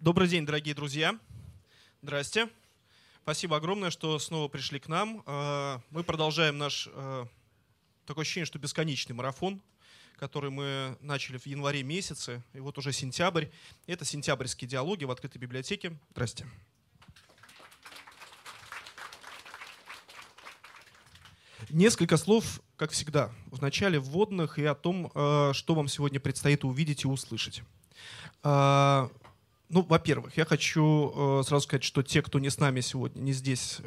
Добрый день, дорогие друзья. Здрасте. Спасибо огромное, что снова пришли к нам. Э, мы продолжаем наш э, такое ощущение, что бесконечный марафон, который мы начали в январе месяце, и вот уже сентябрь. Это сентябрьские диалоги в открытой библиотеке. Здрасте. Несколько слов, как всегда, в начале вводных и о том, э, что вам сегодня предстоит увидеть и услышать. Э, ну, во-первых, я хочу э, сразу сказать, что те, кто не с нами сегодня, не здесь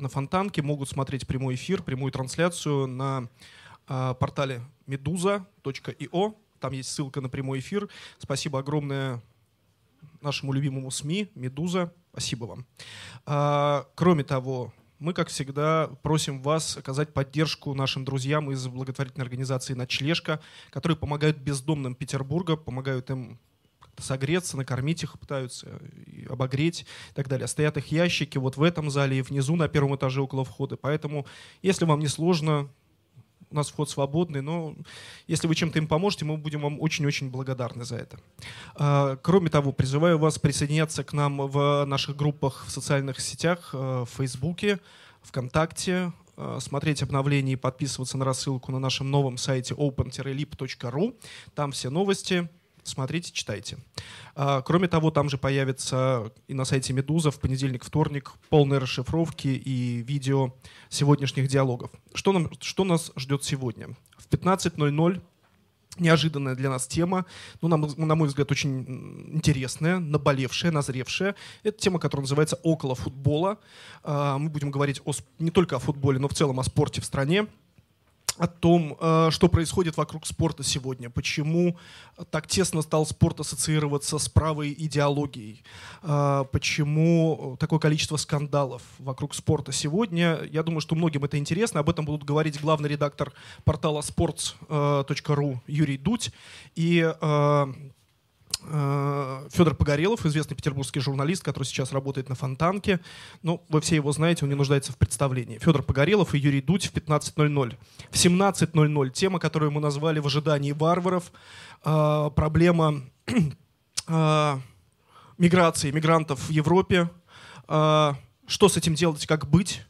на Фонтанке, могут смотреть прямой эфир, прямую трансляцию на портале meduza.io. Там есть ссылка на прямой эфир. Спасибо огромное нашему любимому СМИ «Медуза». Спасибо вам. Кроме того, мы, как всегда, просим вас оказать поддержку нашим друзьям из благотворительной организации «Ночлежка», которые помогают бездомным Петербурга, помогают им согреться, накормить их пытаются, обогреть и так далее. Стоят их ящики вот в этом зале и внизу на первом этаже около входа. Поэтому, если вам не сложно, у нас вход свободный, но если вы чем-то им поможете, мы будем вам очень-очень благодарны за это. А, кроме того, призываю вас присоединяться к нам в наших группах в социальных сетях, э, в Фейсбуке, ВКонтакте, э, смотреть обновления и подписываться на рассылку на нашем новом сайте open-lib.ru. Там все новости, Смотрите, читайте. А, кроме того, там же появится и на сайте Медуза в понедельник, вторник полные расшифровки и видео сегодняшних диалогов. Что, нам, что нас ждет сегодня? В 15.00 неожиданная для нас тема, ну, на, на мой взгляд, очень интересная, наболевшая, назревшая. Это тема, которая называется «Около футбола». А, мы будем говорить о, не только о футболе, но в целом о спорте в стране о том, э, что происходит вокруг спорта сегодня, почему так тесно стал спорт ассоциироваться с правой идеологией, э, почему такое количество скандалов вокруг спорта сегодня. Я думаю, что многим это интересно. Об этом будут говорить главный редактор портала sports.ru Юрий Дудь и э, Э, Федор Погорелов, известный петербургский журналист, который сейчас работает на Фонтанке. Ну, вы все его знаете, он не нуждается в представлении. Федор Погорелов и Юрий Дудь в 15.00. В 17.00 тема, которую мы назвали «В ожидании варваров». Э, проблема э, миграции мигрантов в Европе. Что с этим делать, как быть?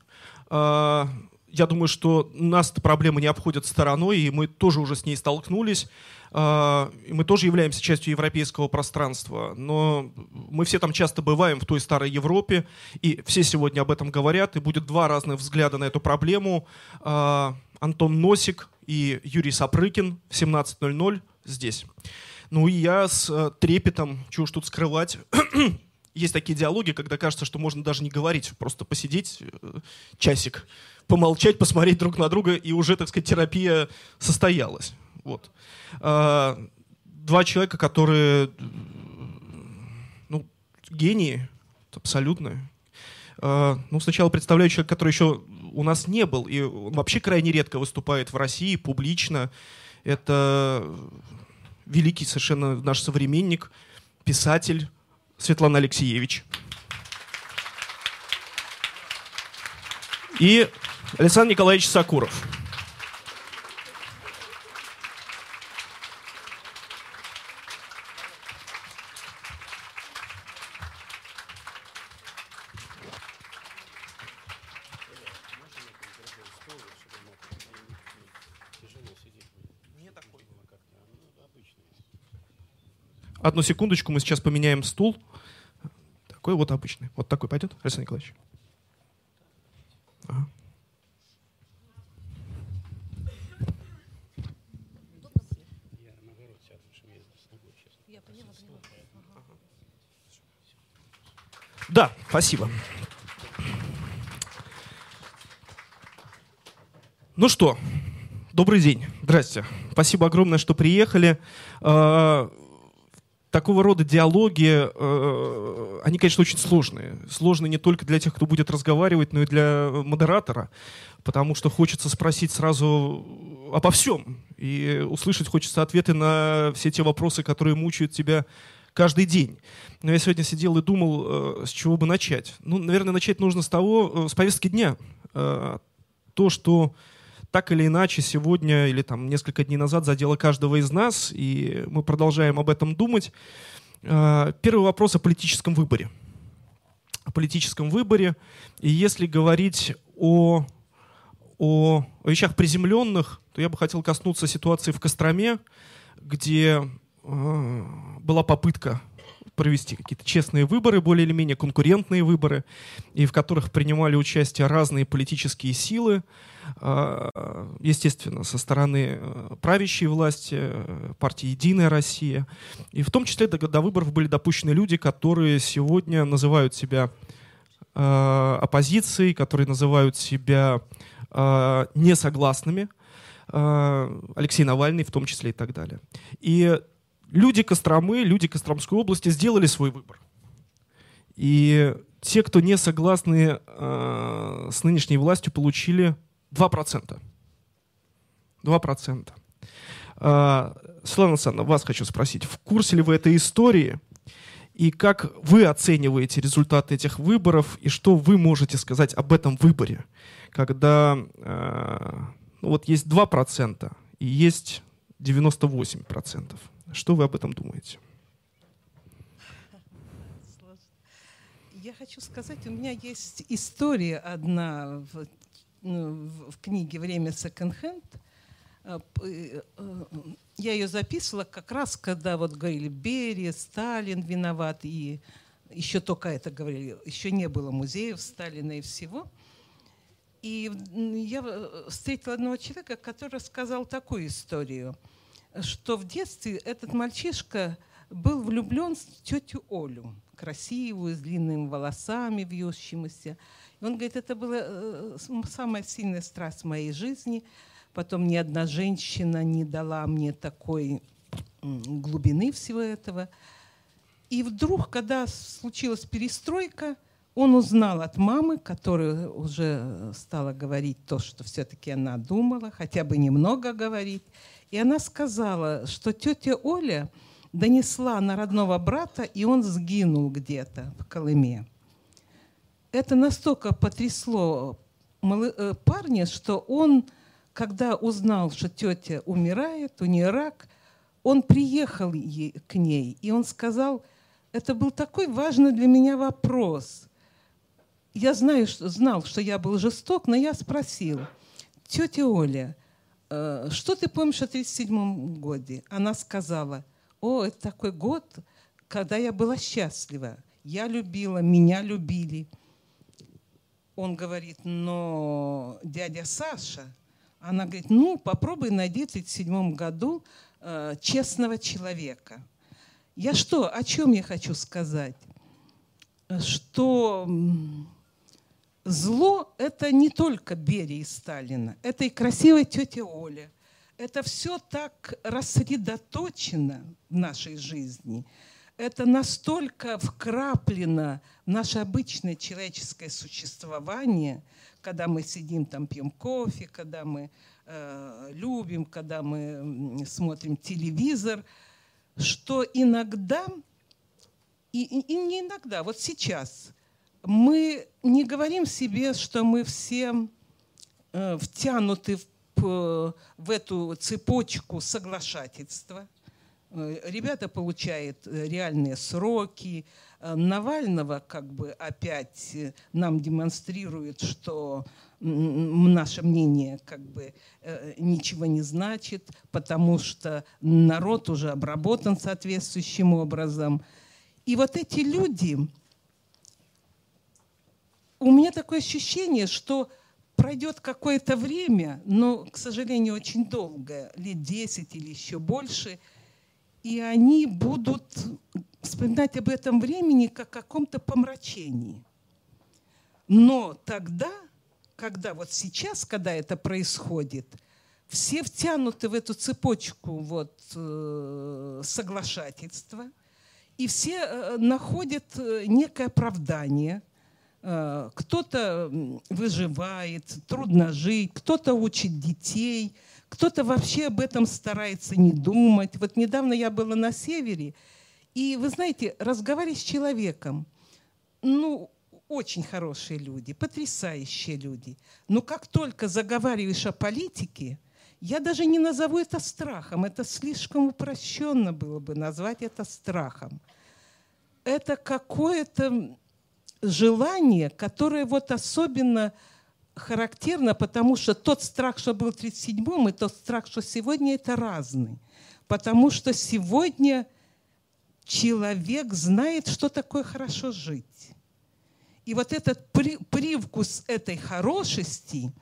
Я думаю, что нас эта проблема не обходит стороной, и мы тоже уже с ней столкнулись. А, мы тоже являемся частью европейского пространства, но мы все там часто бываем в той старой Европе, и все сегодня об этом говорят, и будет два разных взгляда на эту проблему. А, Антон Носик и Юрий Сапрыкин в 17.00 здесь. Ну и я с э, трепетом, чего уж тут скрывать, есть такие диалоги, когда кажется, что можно даже не говорить, просто посидеть э, часик, помолчать, посмотреть друг на друга, и уже, так сказать, терапия состоялась. Вот. А, два человека, которые, ну, гении, абсолютно. А, ну, сначала представляю человека, который еще у нас не был, и он вообще крайне редко выступает в России публично. Это великий совершенно наш современник, писатель Светлана Алексеевич. И Александр Николаевич Сакуров. Одну секундочку, мы сейчас поменяем стул. Такой вот обычный. Вот такой пойдет, Александр Николаевич? Ага. Да, спасибо. Ну что, добрый день. Здрасте. Спасибо огромное, что приехали. Такого рода диалоги, э, они, конечно, очень сложные. Сложные не только для тех, кто будет разговаривать, но и для модератора, потому что хочется спросить сразу обо всем. И услышать хочется ответы на все те вопросы, которые мучают тебя каждый день. Но я сегодня сидел и думал, э, с чего бы начать. Ну, наверное, начать нужно с того, э, с повестки дня. Э, то, что так или иначе сегодня или там несколько дней назад задело каждого из нас, и мы продолжаем об этом думать. Э, первый вопрос о политическом выборе. О политическом выборе. И если говорить о, о, о вещах приземленных, то я бы хотел коснуться ситуации в Костроме, где э, была попытка провести какие-то честные выборы, более или менее конкурентные выборы, и в которых принимали участие разные политические силы, а, естественно, со стороны э, правящей власти, э, партии «Единая Россия». И в том числе до, до выборов были допущены люди, которые сегодня называют себя э, оппозицией, которые называют себя несогласными, Алексей Навальный в том числе и так далее. И люди Костромы, люди Костромской области сделали свой выбор. И те, кто не согласны э, с нынешней властью, получили 2%. 2%. Э, Светлана Александровна, вас хочу спросить, в курсе ли вы этой истории? И как вы оцениваете результаты этих выборов? И что вы можете сказать об этом выборе? Когда э, ну вот есть 2% и есть 98%. Что вы об этом думаете? Я хочу сказать, у меня есть история одна в, ну, в книге «Время секонд-хенд». Э, э, я ее записывала как раз, когда вот говорили Берия, Сталин виноват, и еще только это говорили, еще не было музеев Сталина и всего. И я э, встретила одного человека, который рассказал такую историю – что в детстве этот мальчишка был влюблен в тетю Олю, красивую, с длинными волосами вьющимися. И он говорит, это была э, самая сильная страсть в моей жизни. Потом ни одна женщина не дала мне такой глубины всего этого. И вдруг, когда случилась перестройка, он узнал от мамы, которая уже стала говорить то, что все-таки она думала, хотя бы немного говорить. И она сказала, что тетя Оля донесла на родного брата, и он сгинул где-то в Колыме. Это настолько потрясло э, парня, что он, когда узнал, что тетя умирает, у нее рак, он приехал к ней, и он сказал, это был такой важный для меня вопрос. Я знаю, что, знал, что я был жесток, но я спросил, тетя Оля, что ты помнишь о 1937 году? Она сказала, о, это такой год, когда я была счастлива. Я любила, меня любили. Он говорит, но дядя Саша, она говорит, ну, попробуй найди в 1937 году э, честного человека. Я что, о чем я хочу сказать? Что Зло – это не только Берия и Сталина, это и красивая тетя Оля. Это все так рассредоточено в нашей жизни. Это настолько вкраплено в наше обычное человеческое существование, когда мы сидим там, пьем кофе, когда мы э, любим, когда мы смотрим телевизор, что иногда, и, и, и не иногда, вот сейчас – мы не говорим себе, что мы все э, втянуты в, в эту цепочку соглашательства. Э, ребята получают э, реальные сроки. Навального как бы опять нам демонстрирует, что наше мнение как бы ничего не значит, потому что народ уже обработан соответствующим образом. И вот эти люди, у меня такое ощущение, что пройдет какое-то время, но, к сожалению, очень долгое, лет 10 или еще больше, и они будут вспоминать об этом времени как о каком-то помрачении. Но тогда, когда вот сейчас, когда это происходит, все втянуты в эту цепочку вот, э, соглашательства, и все э, находят э, некое оправдание – кто-то выживает, трудно жить, кто-то учит детей, кто-то вообще об этом старается не думать. Вот недавно я была на севере, и вы знаете, разговаривать с человеком, ну, очень хорошие люди, потрясающие люди. Но как только заговариваешь о политике, я даже не назову это страхом, это слишком упрощенно было бы назвать это страхом. это какое-то желание, которое вот особенно характерно, потому что тот страх, что был в 1937-м, и тот страх, что сегодня, это разный. Потому что сегодня человек знает, что такое хорошо жить. И вот этот при, привкус этой хорошести,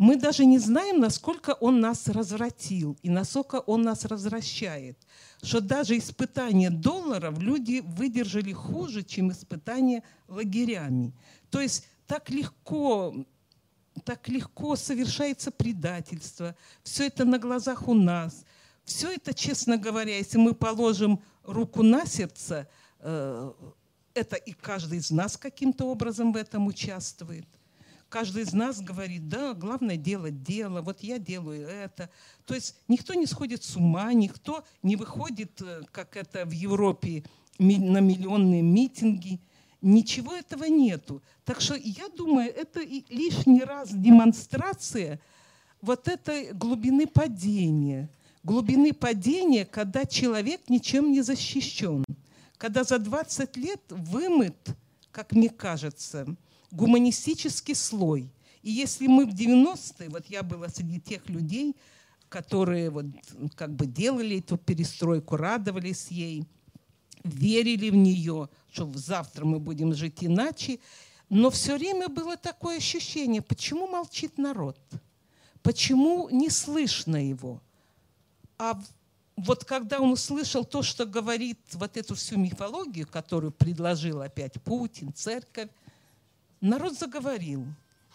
мы даже не знаем, насколько он нас развратил и насколько он нас развращает. Что даже испытания долларов люди выдержали хуже, чем испытания лагерями. То есть так легко так легко совершается предательство. Все это на глазах у нас. Все это, честно говоря, если мы положим руку на сердце, э, это и каждый из нас каким-то образом в этом участвует. Каждый из нас говорит, да, главное делать дело, вот я делаю это. То есть никто не сходит с ума, никто не выходит, э, как это в Европе, на миллионные митинги. Ничего этого нету. Так что я думаю, это лишний раз демонстрация вот этой глубины падения. Глубины падения, когда человек ничем не защищен когда за 20 лет вымыт, как мне кажется, гуманистический слой. И если мы в 90-е, вот я была среди тех людей, которые вот как бы делали эту перестройку, радовались ей, верили в нее, что завтра мы будем жить иначе, но все время было такое ощущение, почему молчит народ? Почему не слышно его? А вот когда он услышал то, что говорит вот эту всю мифологию, которую предложил опять Путин, церковь, народ заговорил.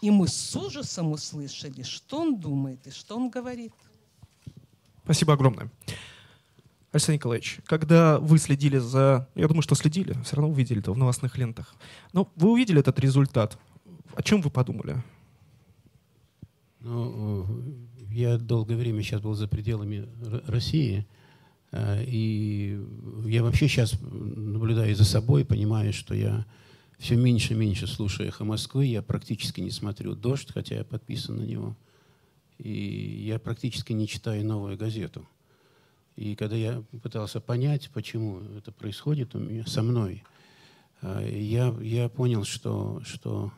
И мы с ужасом услышали, что он думает и что он говорит. Спасибо огромное. Александр Николаевич, когда вы следили за... Я думаю, что следили, все равно увидели это в новостных лентах. Но вы увидели этот результат. О чем вы подумали? Ну, я долгое время сейчас был за пределами России, э, и я вообще сейчас наблюдаю за собой, понимаю, что я все меньше и меньше слушаю «Эхо Москвы», я практически не смотрю «Дождь», хотя я подписан на него, и я практически не читаю новую газету. И когда я пытался понять, почему это происходит у меня, со мной, э, я, я понял, что, что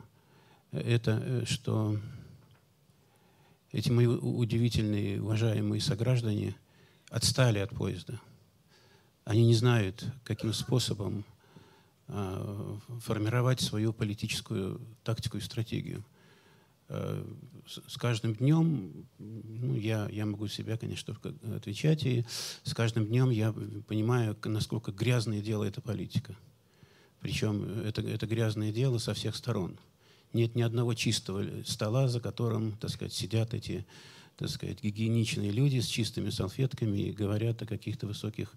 это, э, что эти мои удивительные, уважаемые сограждане отстали от поезда. Они не знают, каким способом формировать свою политическую тактику и стратегию. Э, с, каждым днем, ну, я, я могу себя, конечно, только отвечать, и с каждым днем я понимаю, насколько грязное дело эта политика. Причем это, это грязное дело со всех сторон – нет ни одного чистого стола, за которым, так сказать, сидят эти, так сказать, гигиеничные люди с чистыми салфетками и говорят о каких-то высоких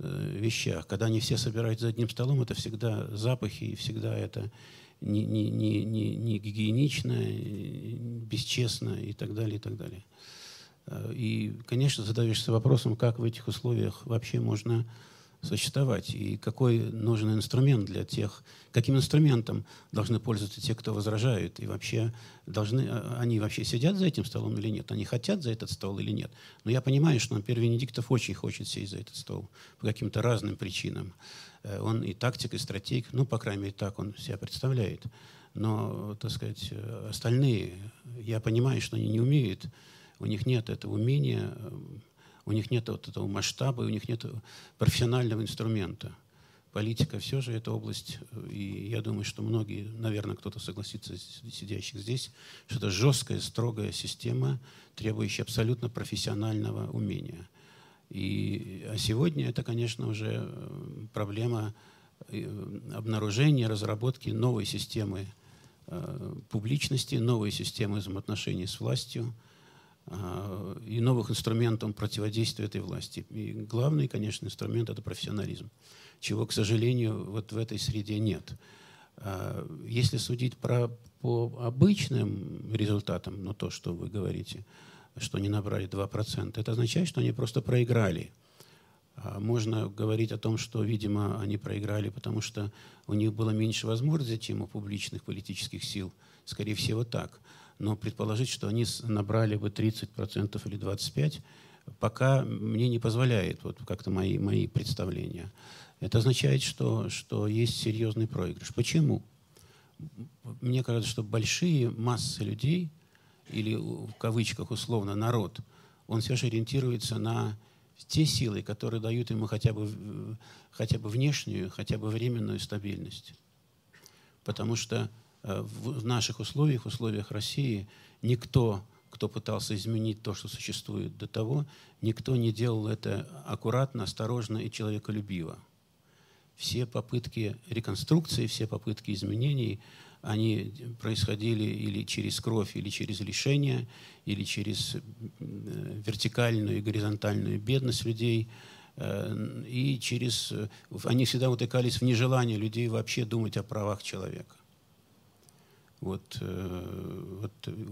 вещах. Когда они все собираются за одним столом, это всегда запахи, и всегда это не, не, не, не, не гигиенично, бесчестно и так далее, и так далее. Э, и, конечно, задаешься вопросом, как в этих условиях вообще можно существовать, и какой нужен инструмент для тех, каким инструментом должны пользоваться те, кто возражают, и вообще должны, а, они вообще сидят за этим столом или нет, они хотят за этот стол или нет. Но я понимаю, что например, Венедиктов очень хочет сесть за этот стол по каким-то разным причинам. Э, он и тактик, и стратег, ну, по крайней мере, так он себя представляет. Но, так сказать, э, остальные, я понимаю, что они не умеют, у них нет этого умения у них нет вот этого масштаба, у них нет профессионального инструмента. Политика все же это область, и я думаю, что многие, наверное, кто-то согласится сидящих здесь, что это жесткая, строгая система, требующая абсолютно профессионального умения. И, а сегодня это, конечно, уже э, проблема э, обнаружения, разработки новой системы э, публичности, новой системы взаимоотношений с властью – и новых инструментов противодействия этой власти. И главный, конечно, инструмент – это профессионализм, чего, к сожалению, вот в этой среде нет. А, если судить про, по обычным результатам, ну, то, что вы говорите, что они набрали 2%, это означает, что они просто проиграли. А, можно говорить о том, что, видимо, они проиграли, потому что у них было меньше возможностей, чем у публичных политических сил. Скорее всего, так но предположить, что они набрали бы 30% или 25%, пока мне не позволяет вот как-то мои, мои представления. Это означает, что, что есть серьезный проигрыш. Почему? Мне кажется, что большие массы людей, или в кавычках условно народ, он все же ориентируется на те силы, которые дают ему хотя бы, хотя бы внешнюю, хотя бы временную стабильность. Потому что в наших условиях, в условиях России, никто, кто пытался изменить то, что существует до того, никто не делал это аккуратно, осторожно и человеколюбиво. Все попытки реконструкции, все попытки изменений, они происходили или через кровь, или через лишение, или через вертикальную и горизонтальную бедность людей, э, и через... Они всегда утыкались в нежелание людей вообще думать о правах человека. Вот, э, вот э,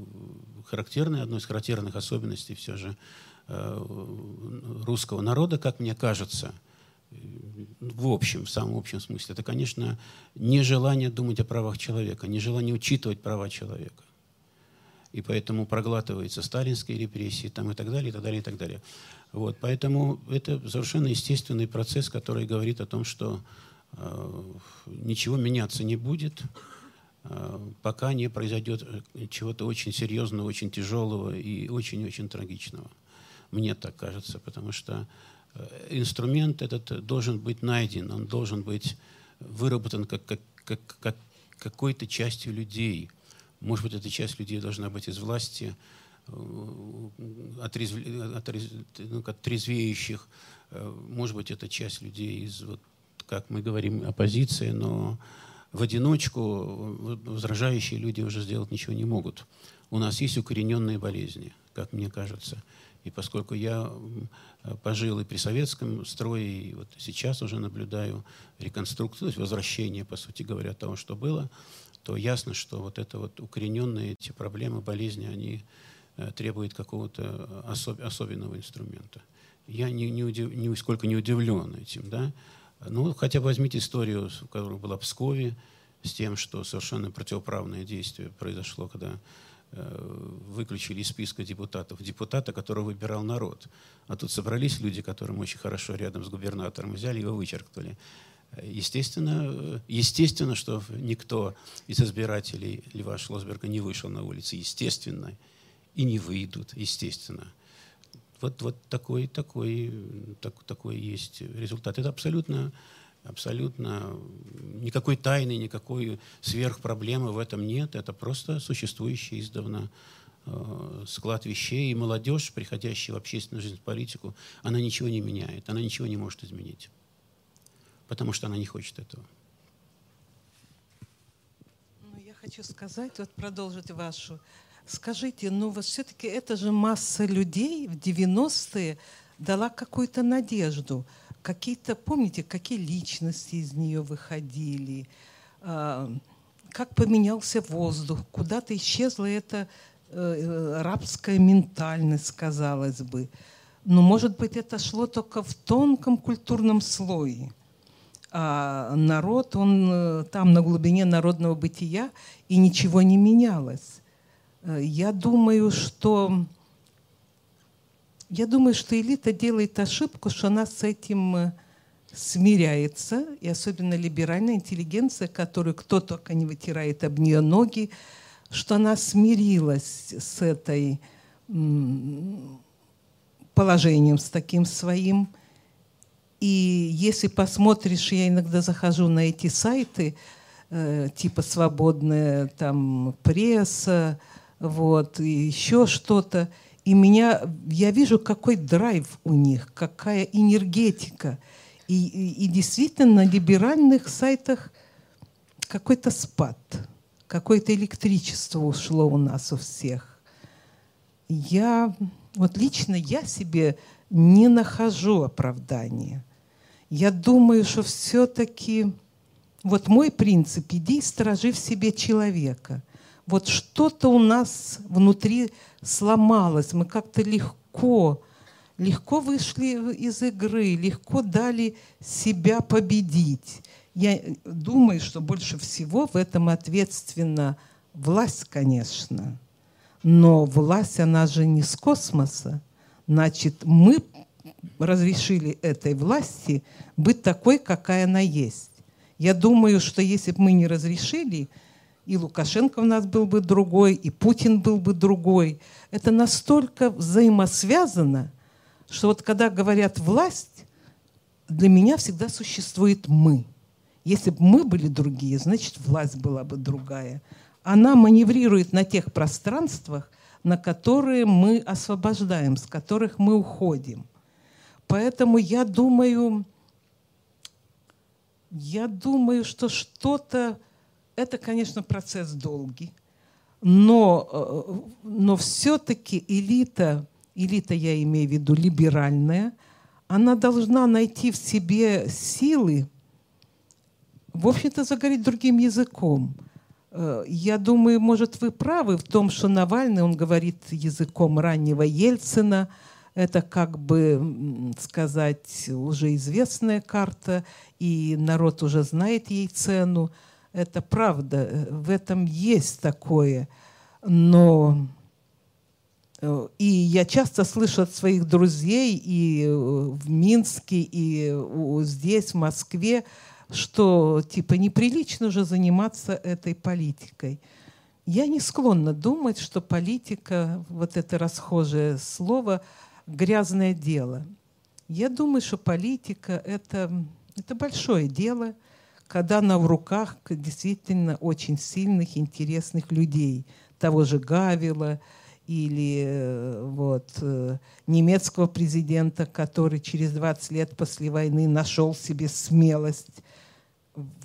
характерная, одной из характерных особенностей все же русского народа, как мне кажется – в общем, в самом общем смысле, это, конечно, нежелание думать о правах человека, нежелание учитывать права человека. И поэтому проглатываются сталинские репрессии там, и так далее, и так далее, и так далее. Вот, поэтому это совершенно естественный процесс, который говорит о том, что э, ничего меняться не будет, э, пока не произойдет чего-то очень серьезного, очень тяжелого и очень-очень трагичного. Мне так кажется, потому что Э, инструмент этот должен быть найден, он должен быть выработан как, как, как, как какой-то частью людей. Может быть, эта часть людей должна быть из власти, э, отрезв... Отрезв... Ну, трезвеющих. Э, может быть, это часть людей из, вот, как мы говорим, оппозиции, но в одиночку возражающие люди уже сделать ничего не могут. У нас есть укорененные болезни, как мне кажется. И поскольку я пожил и при советском строе, и вот сейчас уже наблюдаю реконструкцию, то есть возвращение, по сути говоря, того, что было, то ясно, что вот это вот укорененные эти проблемы, болезни, они э, требуют какого-то особ, особенного инструмента. Я ни, ни удив, нисколько не удивлен этим, да. Ну, хотя бы возьмите историю, которая была в Пскове, с тем, что совершенно противоправное действие произошло, когда Э, выключили из списка депутатов депутата, которого выбирал народ. А тут собрались люди, которым очень хорошо рядом с губернатором, взяли его вычеркнули. Естественно, естественно, что никто из избирателей Льва Шлосберга не вышел на улицы. Естественно. И не выйдут, естественно. Вот, вот такой, такой, так, такой есть результат. Это абсолютно абсолютно никакой тайны, никакой сверхпроблемы в этом нет. Это просто существующий издавна э, склад вещей. И молодежь, приходящая в общественную жизнь, в политику, она ничего не меняет, она ничего не может изменить. Потому что она не хочет этого. Ну, я хочу сказать, вот продолжить вашу. Скажите, ну вот все-таки это же масса людей в 90-е дала какую-то надежду – какие-то, помните, какие личности из нее выходили, а, как поменялся воздух, куда-то исчезла эта э, рабская ментальность, казалось бы. Но, может быть, это шло только в тонком культурном слое. А народ, он э, там на глубине народного бытия, и ничего не менялось. Э, я думаю, что я думаю, что элита делает ошибку, что она с этим э, смиряется, и особенно либеральная интеллигенция, которую кто только не вытирает об нее ноги, что она смирилась с этой положением, с таким своим. И если посмотришь, я иногда захожу на эти сайты, э, типа свободная там пресса, вот, и еще что-то, и меня, я вижу, какой драйв у них, какая энергетика. И, и, и действительно на либеральных сайтах какой-то спад, какое-то электричество ушло у нас у всех. Я, вот лично я себе не нахожу оправдания. Я думаю, что все-таки вот мой принцип – иди сторожи в себе человека. Вот что-то у нас внутри сломалось, мы как-то легко, легко вышли из игры, легко дали себя победить. Я думаю, что больше всего в этом ответственна власть, конечно. Но власть, она же не с космоса. Значит, мы разрешили этой власти быть такой, какая она есть. Я думаю, что если бы мы не разрешили, и Лукашенко у нас был бы другой, и Путин был бы другой. Это настолько взаимосвязано, что вот когда говорят «власть», для меня всегда существует «мы». Если бы мы были другие, значит, власть была бы другая. Она маневрирует на тех пространствах, на которые мы освобождаем, с которых мы уходим. Поэтому я думаю, я думаю, что что-то, это, конечно, процесс долгий, но, э, но все-таки элита, элита я имею в виду либеральная, она должна найти в себе силы, в общем-то, заговорить другим языком. Э, я думаю, может, вы правы в том, что Навальный, он говорит языком раннего Ельцина – это как бы сказать уже известная карта, и народ уже знает ей цену. Это правда, в этом есть такое. Но э, и я часто слышу от своих друзей и э, в Минске, и здесь, в Москве, что типа неприлично уже заниматься этой политикой. Я не склонна думать, что политика, вот это расхожее слово, грязное дело. Я думаю, что политика это, это большое дело, когда она в руках действительно очень сильных, интересных людей, того же Гавила или э, вот, э, немецкого президента, который через 20 лет после войны нашел себе смелость,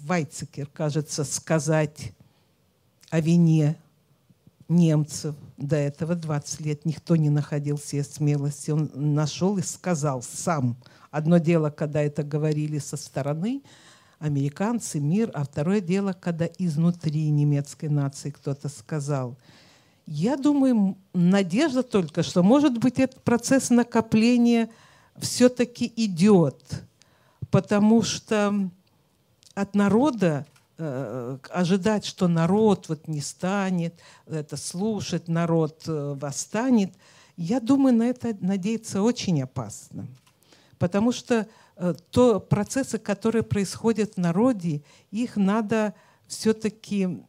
Вайцекер, кажется, сказать о вине немцев. До этого 20 лет никто не находил себе смелости. Он нашел и сказал сам. Одно дело, когда это говорили со стороны, американцы, мир, а второе дело, когда изнутри немецкой нации кто-то сказал. Я думаю, надежда только, что, может быть, этот процесс накопления все-таки идет, потому что от народа Э, ожидать, что народ вот не станет, это слушать, народ э, восстанет, я думаю, на это надеяться очень опасно. Потому что то процессы, которые происходят в народе, их надо все-таки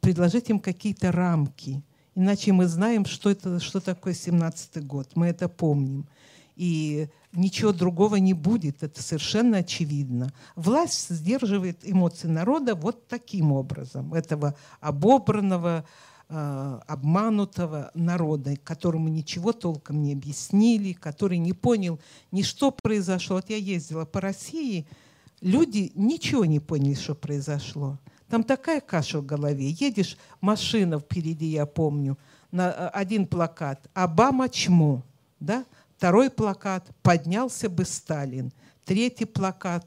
предложить им какие-то рамки. Иначе мы знаем, что, это, что такое 17-й год. Мы это помним. И ничего другого не будет, это совершенно очевидно. Власть сдерживает эмоции народа вот таким образом, этого обобранного, э, обманутого народа, которому ничего толком не объяснили, который не понял ни что произошло. Вот я ездила по России, люди ничего не поняли, что произошло. Там такая каша в голове. Едешь, машина впереди, я помню, на э, один плакат «Обама чмо», да? Второй плакат «Поднялся бы Сталин». Третий плакат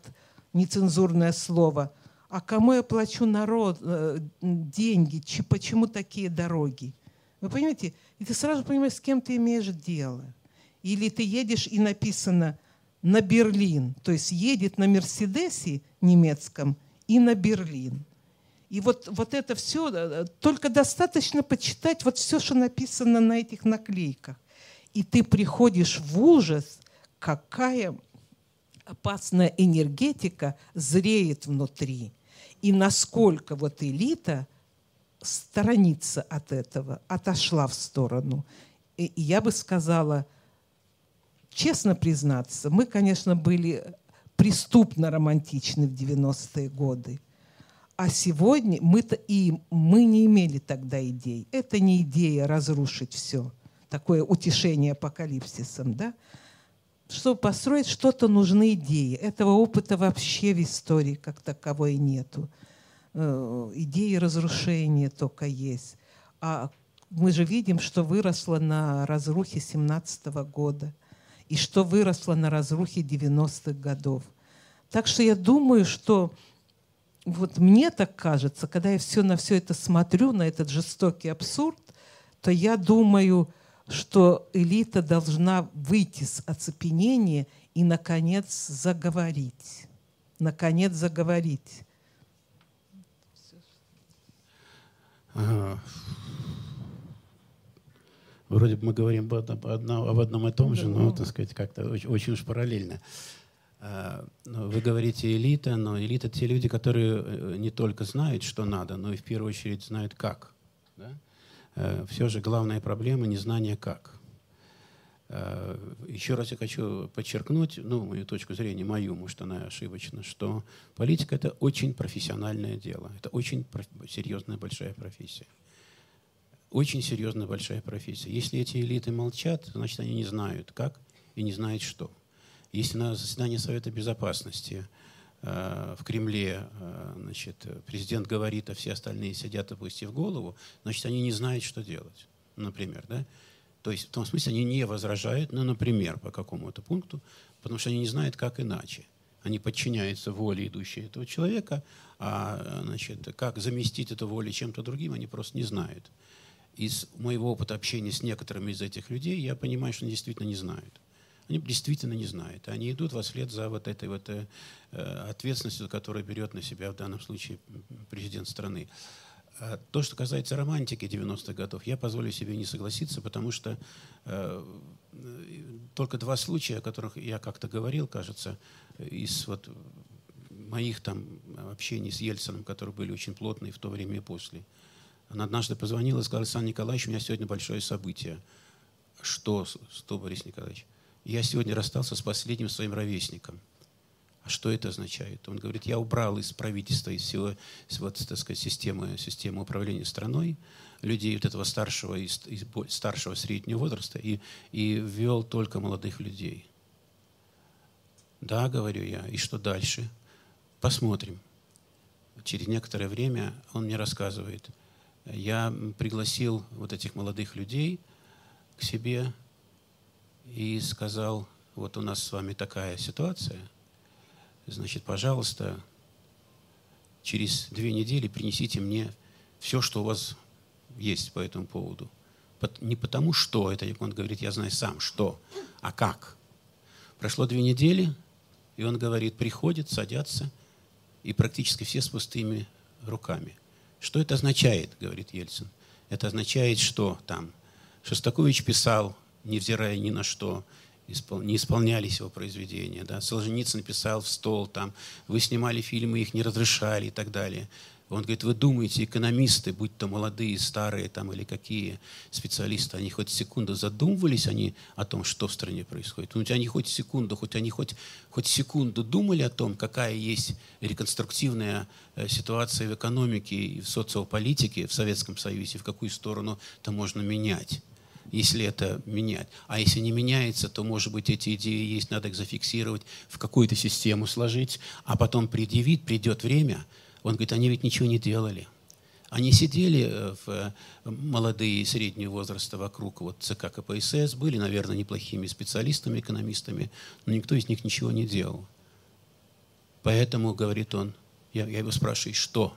«Нецензурное слово». А кому я плачу народ, э, деньги? Почему такие дороги? Вы понимаете? И ты сразу понимаешь, с кем ты имеешь дело. Или ты едешь и написано на Берлин. То есть едет на Мерседесе немецком и на Берлин. И вот, вот это все, э, только достаточно почитать вот все, что написано на этих наклейках и ты приходишь в ужас, какая опасная энергетика зреет внутри, и насколько вот элита сторонится от этого, отошла в сторону. И я бы сказала, честно признаться, мы, конечно, были преступно романтичны в 90-е годы. А сегодня мы-то и мы не имели тогда идей. Это не идея разрушить все такое утешение апокалипсисом, да? Чтобы построить что-то, нужны идеи. Этого опыта вообще в истории как таковой нету. Э, идеи разрушения только есть. А мы же видим, что выросло на разрухе 17 года и что выросло на разрухе 90-х годов. Так что я думаю, что вот мне так кажется, когда я все на все это смотрю, на этот жестокий абсурд, то я думаю, что элита должна выйти с оцепенения и, наконец, заговорить. Наконец, заговорить. Вроде бы мы говорим об одном, об одном и том же, но, так сказать, как-то очень, очень уж параллельно. А, вы говорите элита, но элита — те люди, которые э, не только знают, что надо, но и в первую очередь знают, как. Э, Все же главная проблема — незнание как. Э, еще раз я хочу подчеркнуть, ну, мою точку зрения, мою, может, она ошибочна, что политика – это очень профессиональное дело. Это очень серьезная большая профессия. Очень серьезная большая профессия. Если эти элиты молчат, значит, они не знают, как и не знают, что. Если на заседании Совета Безопасности в Кремле э, значит, президент говорит, а все остальные сидят, опустив голову, значит, они не знают, что делать, например. Да? То есть в том смысле они не возражают, ну, например, по какому-то пункту, потому что они не знают, как иначе. Они подчиняются воле идущей этого человека, а значит, как заместить эту волю чем-то другим, они просто не знают. Из моего опыта общения с некоторыми из этих людей я понимаю, что они действительно не знают. Они действительно не знают. Они идут во след за вот этой вот э, ответственностью, которую берет на себя в данном случае президент страны. А то, что касается романтики 90-х годов, я позволю себе не согласиться, потому что э, только два случая, о которых я как-то говорил, кажется, из вот моих там общений с Ельцином, которые были очень плотные в то время и после. Она однажды позвонила и сказала, Александр Николаевич, у меня сегодня большое событие. Что, что, Борис Николаевич? Я сегодня расстался с последним своим ровесником. А что это означает? Он говорит, я убрал из правительства, из всего, вот, так сказать, системы, системы управления страной людей вот этого старшего и старшего среднего возраста и, и ввел только молодых людей. Да, говорю я, и что дальше? Посмотрим. Через некоторое время он мне рассказывает. Я пригласил вот этих молодых людей к себе и сказал, вот у нас с вами такая ситуация – значит, пожалуйста, через две недели принесите мне все, что у вас есть по этому поводу. Не потому что, это он говорит, я знаю сам, что, а как. Прошло две недели, и он говорит, приходит, садятся, и практически все с пустыми руками. Что это означает, говорит Ельцин? Это означает, что там Шостакович писал, невзирая ни на что, не исполнялись его произведения. Да? Солженицын написал в стол, там, вы снимали фильмы, их не разрешали и так далее. Он говорит, вы думаете, экономисты, будь то молодые, старые там, или какие специалисты, они хоть секунду задумывались они о том, что в стране происходит? Ну, они хоть секунду, хоть они хоть, хоть секунду думали о том, какая есть реконструктивная э, ситуация в экономике и в социополитике в Советском Союзе, в какую сторону это можно менять если это менять. А если не меняется, то, может быть, эти идеи есть, надо их зафиксировать, в какую-то систему сложить, а потом предъявить, придет время. Он говорит, они ведь ничего не делали. Они сидели э, в э, молодые и среднего возраста вокруг вот ЦК КПСС, были, наверное, неплохими специалистами, экономистами, но никто из них ничего не делал. Поэтому, говорит он, я, я его спрашиваю, что?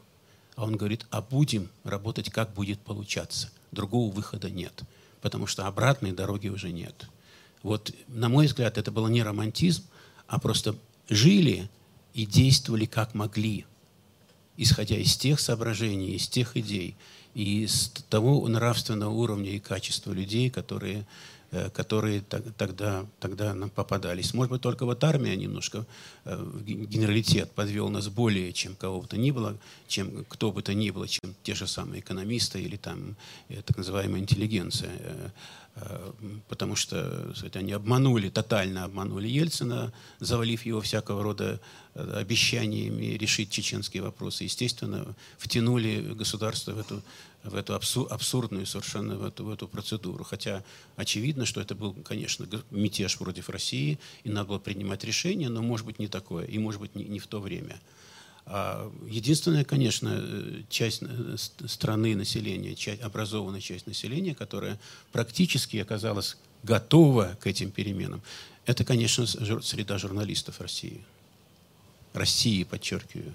А он говорит, а будем работать, как будет получаться. Другого выхода нет потому что обратной дороги уже нет. Вот, на мой взгляд, это был не романтизм, а просто жили и действовали как могли, исходя из тех соображений, из тех идей, и из того нравственного уровня и качества людей, которые которые тогда, тогда нам попадались. Может быть, только вот армия немножко, э, генералитет подвел нас более, чем кого бы то ни было, чем кто бы то ни было, чем те же самые экономисты или там э, так называемая интеллигенция. Потому что сказать, они обманули, тотально обманули Ельцина, завалив его всякого рода обещаниями решить чеченские вопросы. Естественно, втянули государство в эту в эту абсурдную совершенно в эту, в эту процедуру. Хотя очевидно, что это был, конечно, мятеж против России, и надо было принимать решение, но, может быть, не такое, и, может быть, не, не в то время. А единственная, конечно, э, часть э, страны населения, часть, образованная часть населения, которая практически оказалась готова к этим переменам, это, конечно, среда журналистов России. России, подчеркиваю,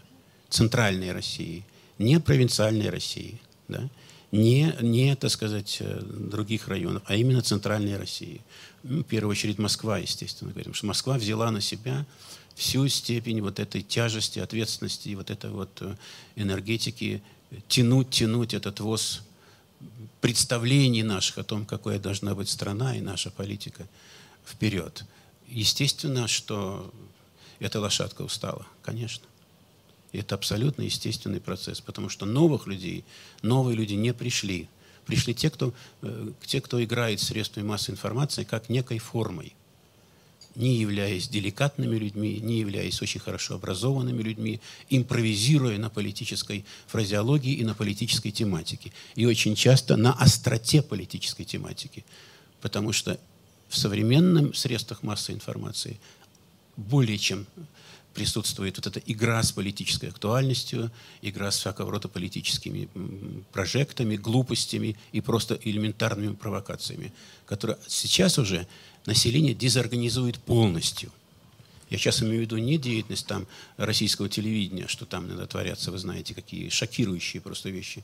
центральной России, не провинциальной России – да? не, не, так сказать, э, других районов, а именно центральной России. Ну, в первую очередь Москва, естественно, говорим, что Москва взяла на себя всю степень вот этой тяжести, ответственности и вот этой вот э, энергетики, тянуть, тянуть этот ВОЗ представлений наших о том, какой должна быть страна и наша политика вперед. Естественно, что эта лошадка устала, конечно. Это абсолютно естественный процесс, потому что новых людей, новые люди не пришли. Пришли те, кто, э, те, кто играет средствами массовой информации как некой формой не являясь деликатными людьми, не являясь очень хорошо образованными людьми, импровизируя на политической фразеологии и на политической тематике. И очень часто на остроте политической тематики. Потому что в современном средствах массовой информации более чем присутствует вот эта игра с политической актуальностью, игра с всякого рода политическими прожектами, глупостями и просто элементарными провокациями, которые сейчас уже население дезорганизует полностью. Я сейчас имею в виду не деятельность там российского телевидения, что там иногда творятся, вы знаете, какие шокирующие просто вещи,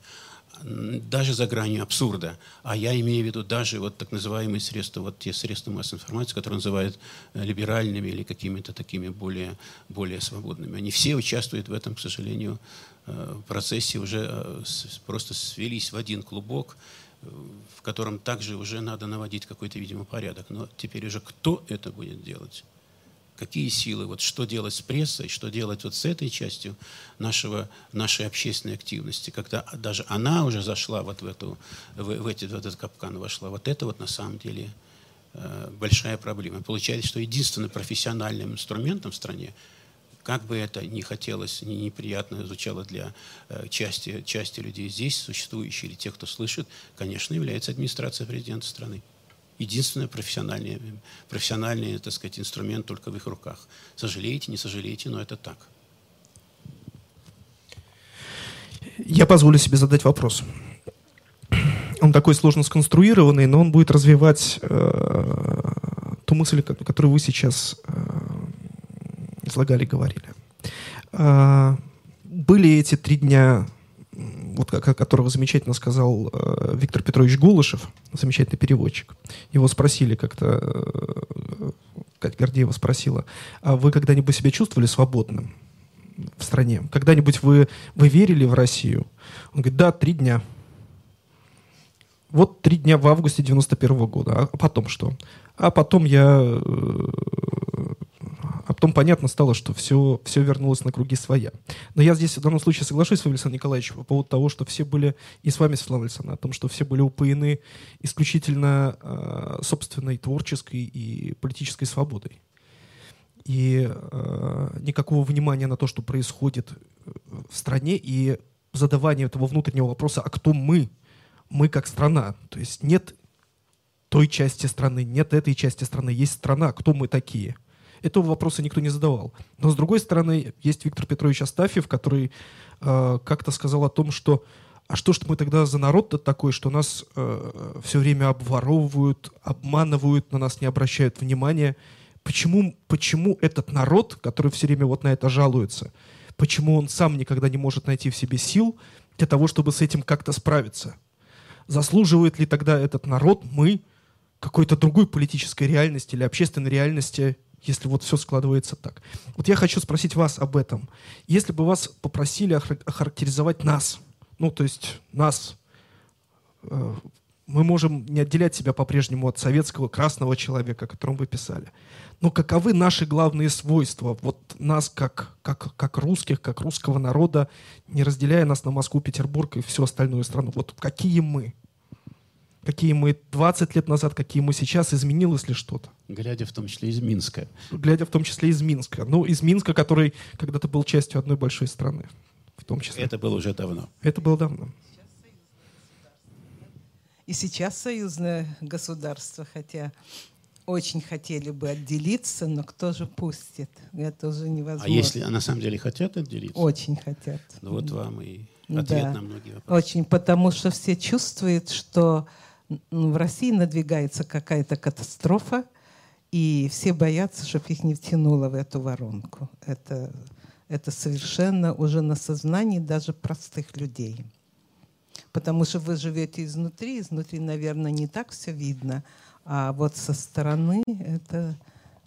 даже за гранью абсурда. А я имею в виду даже вот так называемые средства, вот те средства массовой информации, которые называют э, либеральными или какими-то такими более, более свободными. Они все участвуют в этом, к сожалению, э, процессе, уже э, просто свелись в один клубок, в котором также уже надо наводить какой-то, видимо, порядок. Но теперь уже кто это будет делать? Какие силы? Вот что делать с прессой, что делать вот с этой частью нашего, нашей общественной активности, когда даже она уже зашла вот в, эту, в, в, эти, в этот капкан вошла. Вот это вот на самом деле э, большая проблема. Получается, что единственным профессиональным инструментом в стране как бы это ни хотелось, ни неприятно звучало для э, части, части людей здесь существующих или тех, кто слышит, конечно, является администрация президента страны. Единственный профессиональный, профессиональный так сказать, инструмент только в их руках. Сожалеете, не сожалеете, но это так. Я позволю себе задать вопрос. Он такой сложно сконструированный, но он будет развивать э, ту мысль, которую вы сейчас э, излагали, говорили. А, были эти три дня, вот о которых замечательно сказал э, Виктор Петрович Гулышев, замечательный переводчик. Его спросили как-то, э, Катя Гордеева спросила, а вы когда-нибудь себя чувствовали свободным в стране? Когда-нибудь вы, вы верили в Россию? Он говорит, да, три дня. Вот три дня в августе 91 -го года. А потом что? А потом я э, а потом понятно стало, что все, все вернулось на круги своя. Но я здесь в данном случае соглашусь с вами, Александр Николаевич, по поводу того, что все были, и с вами, Светлана Александровна, о том, что все были упоены исключительно э, собственной творческой и политической свободой. И э, никакого внимания на то, что происходит в стране, и задавание этого внутреннего вопроса, а кто мы? Мы как страна. То есть нет той части страны, нет этой части страны, есть страна, кто мы такие – этого вопроса никто не задавал. Но, с другой стороны, есть Виктор Петрович Астафьев, который э, как-то сказал о том, что а что ж мы тогда за народ-то такой, что нас э, все время обворовывают, обманывают, на нас не обращают внимания? Почему, почему этот народ, который все время вот на это жалуется, почему он сам никогда не может найти в себе сил для того, чтобы с этим как-то справиться? Заслуживает ли тогда этот народ, мы, какой-то другой политической реальности или общественной реальности, если вот все складывается так. Вот я хочу спросить вас об этом. Если бы вас попросили охарактеризовать нас, ну, то есть нас, э, мы можем не отделять себя по-прежнему от советского красного человека, о котором вы писали. Но каковы наши главные свойства? Вот нас как, как, как русских, как русского народа, не разделяя нас на Москву, Петербург и всю остальную страну. Вот какие мы? Какие мы 20 лет назад, какие мы сейчас, изменилось ли что-то? Глядя в том числе из Минска. Глядя в том числе из Минска. Ну, из Минска, который когда-то был частью одной большой страны. В том числе. Это было уже давно. Это было давно. И сейчас союзное государство, хотя очень хотели бы отделиться, но кто же пустит? Это уже невозможно. А если на самом деле хотят отделиться? Очень хотят. Ну вот вам и ответ да. на многие вопросы. Очень, потому что все чувствуют, что в России надвигается какая-то катастрофа, и все боятся, чтобы их не втянуло в эту воронку. Это, это совершенно уже на сознании даже простых людей. Потому что вы живете изнутри, изнутри, наверное, не так все видно, а вот со стороны это,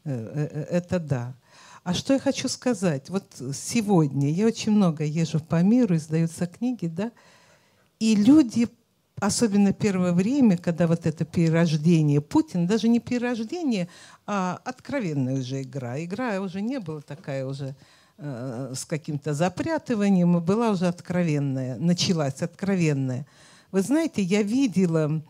э, э, это да. А что я хочу сказать? Вот сегодня я очень много езжу по миру, издаются книги, да, и люди особенно первое время, когда вот это перерождение Путин, даже не перерождение, а откровенная уже игра. Игра уже не была такая уже э, с каким-то запрятыванием, и была уже откровенная, началась откровенная. Вы знаете, я видела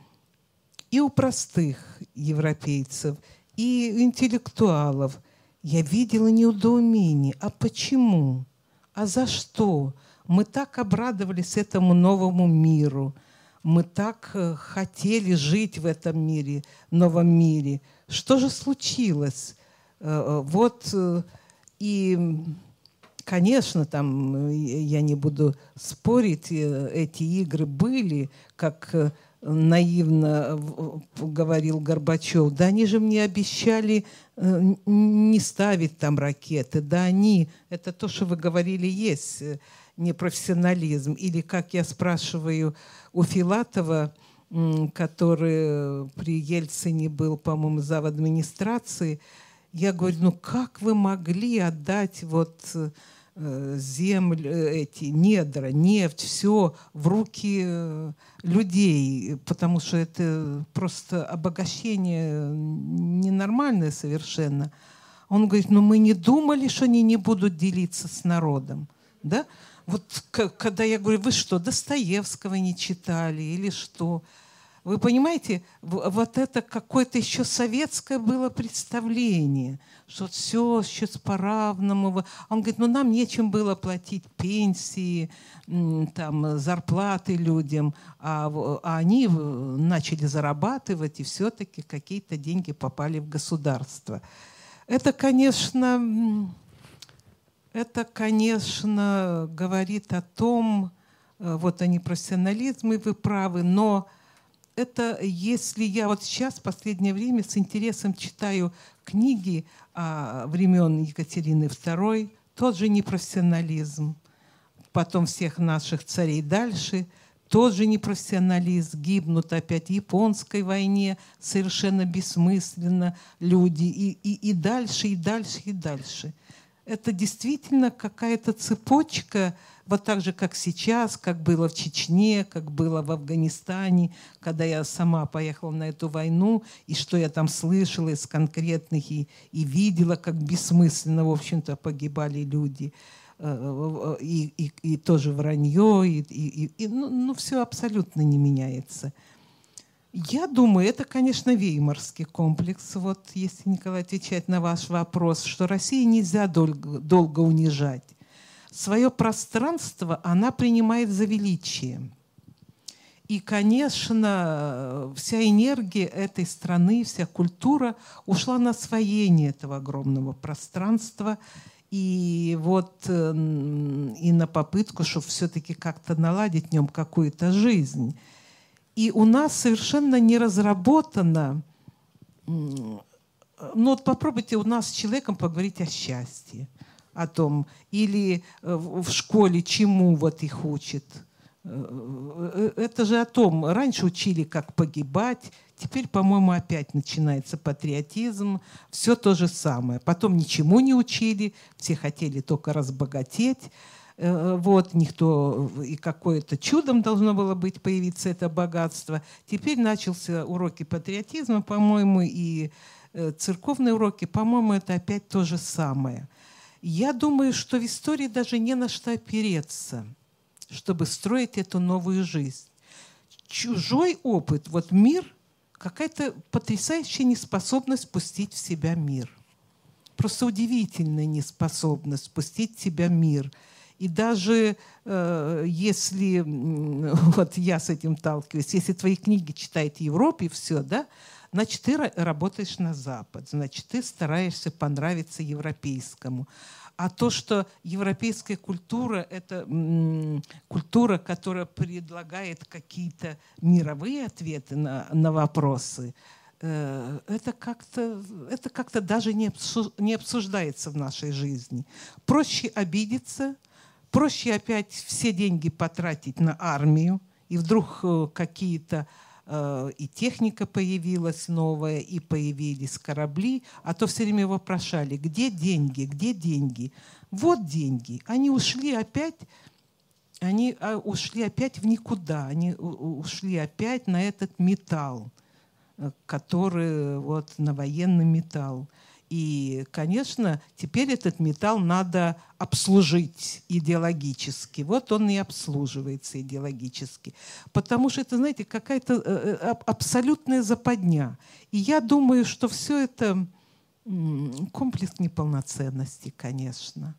и у простых европейцев, и у интеллектуалов, я видела неудоумение. А почему? А за что? Мы так обрадовались этому новому миру – мы так э, хотели жить в этом мире, новом мире. Что же случилось? Э, э, вот и, конечно, там я не буду спорить, эти игры были, как наивно говорил Горбачев, да они же мне обещали не ставить там ракеты, да они, это то, что вы говорили, есть непрофессионализм. Или, как я спрашиваю у Филатова, который при Ельцине был, по-моему, зав. администрации, я говорю, ну как вы могли отдать вот э, землю, эти недра, нефть, все в руки э, людей, потому что это просто обогащение ненормальное совершенно. Он говорит, ну мы не думали, что они не будут делиться с народом. Да? Вот когда я говорю, вы что, Достоевского не читали или что? Вы понимаете, вот это какое-то еще советское было представление, что все сейчас по-равному. Он говорит, ну нам нечем было платить пенсии, там, зарплаты людям, а, а они начали зарабатывать, и все-таки какие-то деньги попали в государство. Это, конечно, это, конечно, говорит о том, э, вот они профессионализм, вы правы, но это если я вот сейчас в последнее время с интересом читаю книги а, времен Екатерины II, тот же непрофессионализм, потом всех наших царей дальше, тот же непрофессионализм, гибнут опять в японской войне, совершенно бессмысленно люди, и, и, и дальше, и дальше, и дальше – это действительно какая-то цепочка, вот так же, как сейчас, как было в Чечне, как было в Афганистане, когда я сама поехала на эту войну, и что я там слышала из конкретных, и, и видела, как бессмысленно, в общем-то, погибали люди. Э, и, и, и тоже вранье, и, и, и, ну, ну, все абсолютно не меняется. Я думаю, это, конечно, веймарский комплекс. Вот если, Николай, отвечать на ваш вопрос, что России нельзя долго, долго унижать. Свое пространство она принимает за величие. И, конечно, вся энергия этой страны, вся культура ушла на освоение этого огромного пространства и вот и на попытку, чтобы все-таки как-то наладить в нем какую-то жизнь. И у нас совершенно не разработано, ну вот попробуйте у нас с человеком поговорить о счастье, о том, или э, в школе чему вот их учат. Э, э, это же о том, раньше учили, как погибать, теперь, по-моему, опять начинается патриотизм, все то же самое. Потом ничему не учили, все хотели только разбогатеть. Э, вот, никто, и какое-то чудом должно было быть появиться это богатство. Теперь начался уроки патриотизма, по-моему, и э, церковные уроки, по-моему, это опять то же самое. Я думаю, что в истории даже не на что опереться, чтобы строить эту новую жизнь. Чужой опыт, вот мир, какая-то потрясающая неспособность спустить в себя мир. Просто удивительная неспособность спустить в себя мир – и даже э, если, вот я с этим сталкиваюсь, если твои книги читает в Европе, все, да, значит, ты работаешь на Запад, значит, ты стараешься понравиться европейскому. А то, что европейская культура – это культура, которая предлагает какие-то мировые ответы на, на вопросы, э, это как-то это как-то даже не, не обсуждается в нашей жизни. Проще обидеться, Проще опять все деньги потратить на армию, и вдруг э, какие-то э, и техника появилась новая, и появились корабли, а то все время вопрошали, где деньги, где деньги. Вот деньги. Они ушли опять они а, ушли опять в никуда, они ушли опять на этот металл, э, который вот на военный металл. И, конечно, теперь этот металл надо обслужить идеологически. Вот он и обслуживается идеологически. Потому что это, знаете, какая-то э, э, абсолютная западня. И я думаю, что все это комплекс неполноценности, конечно.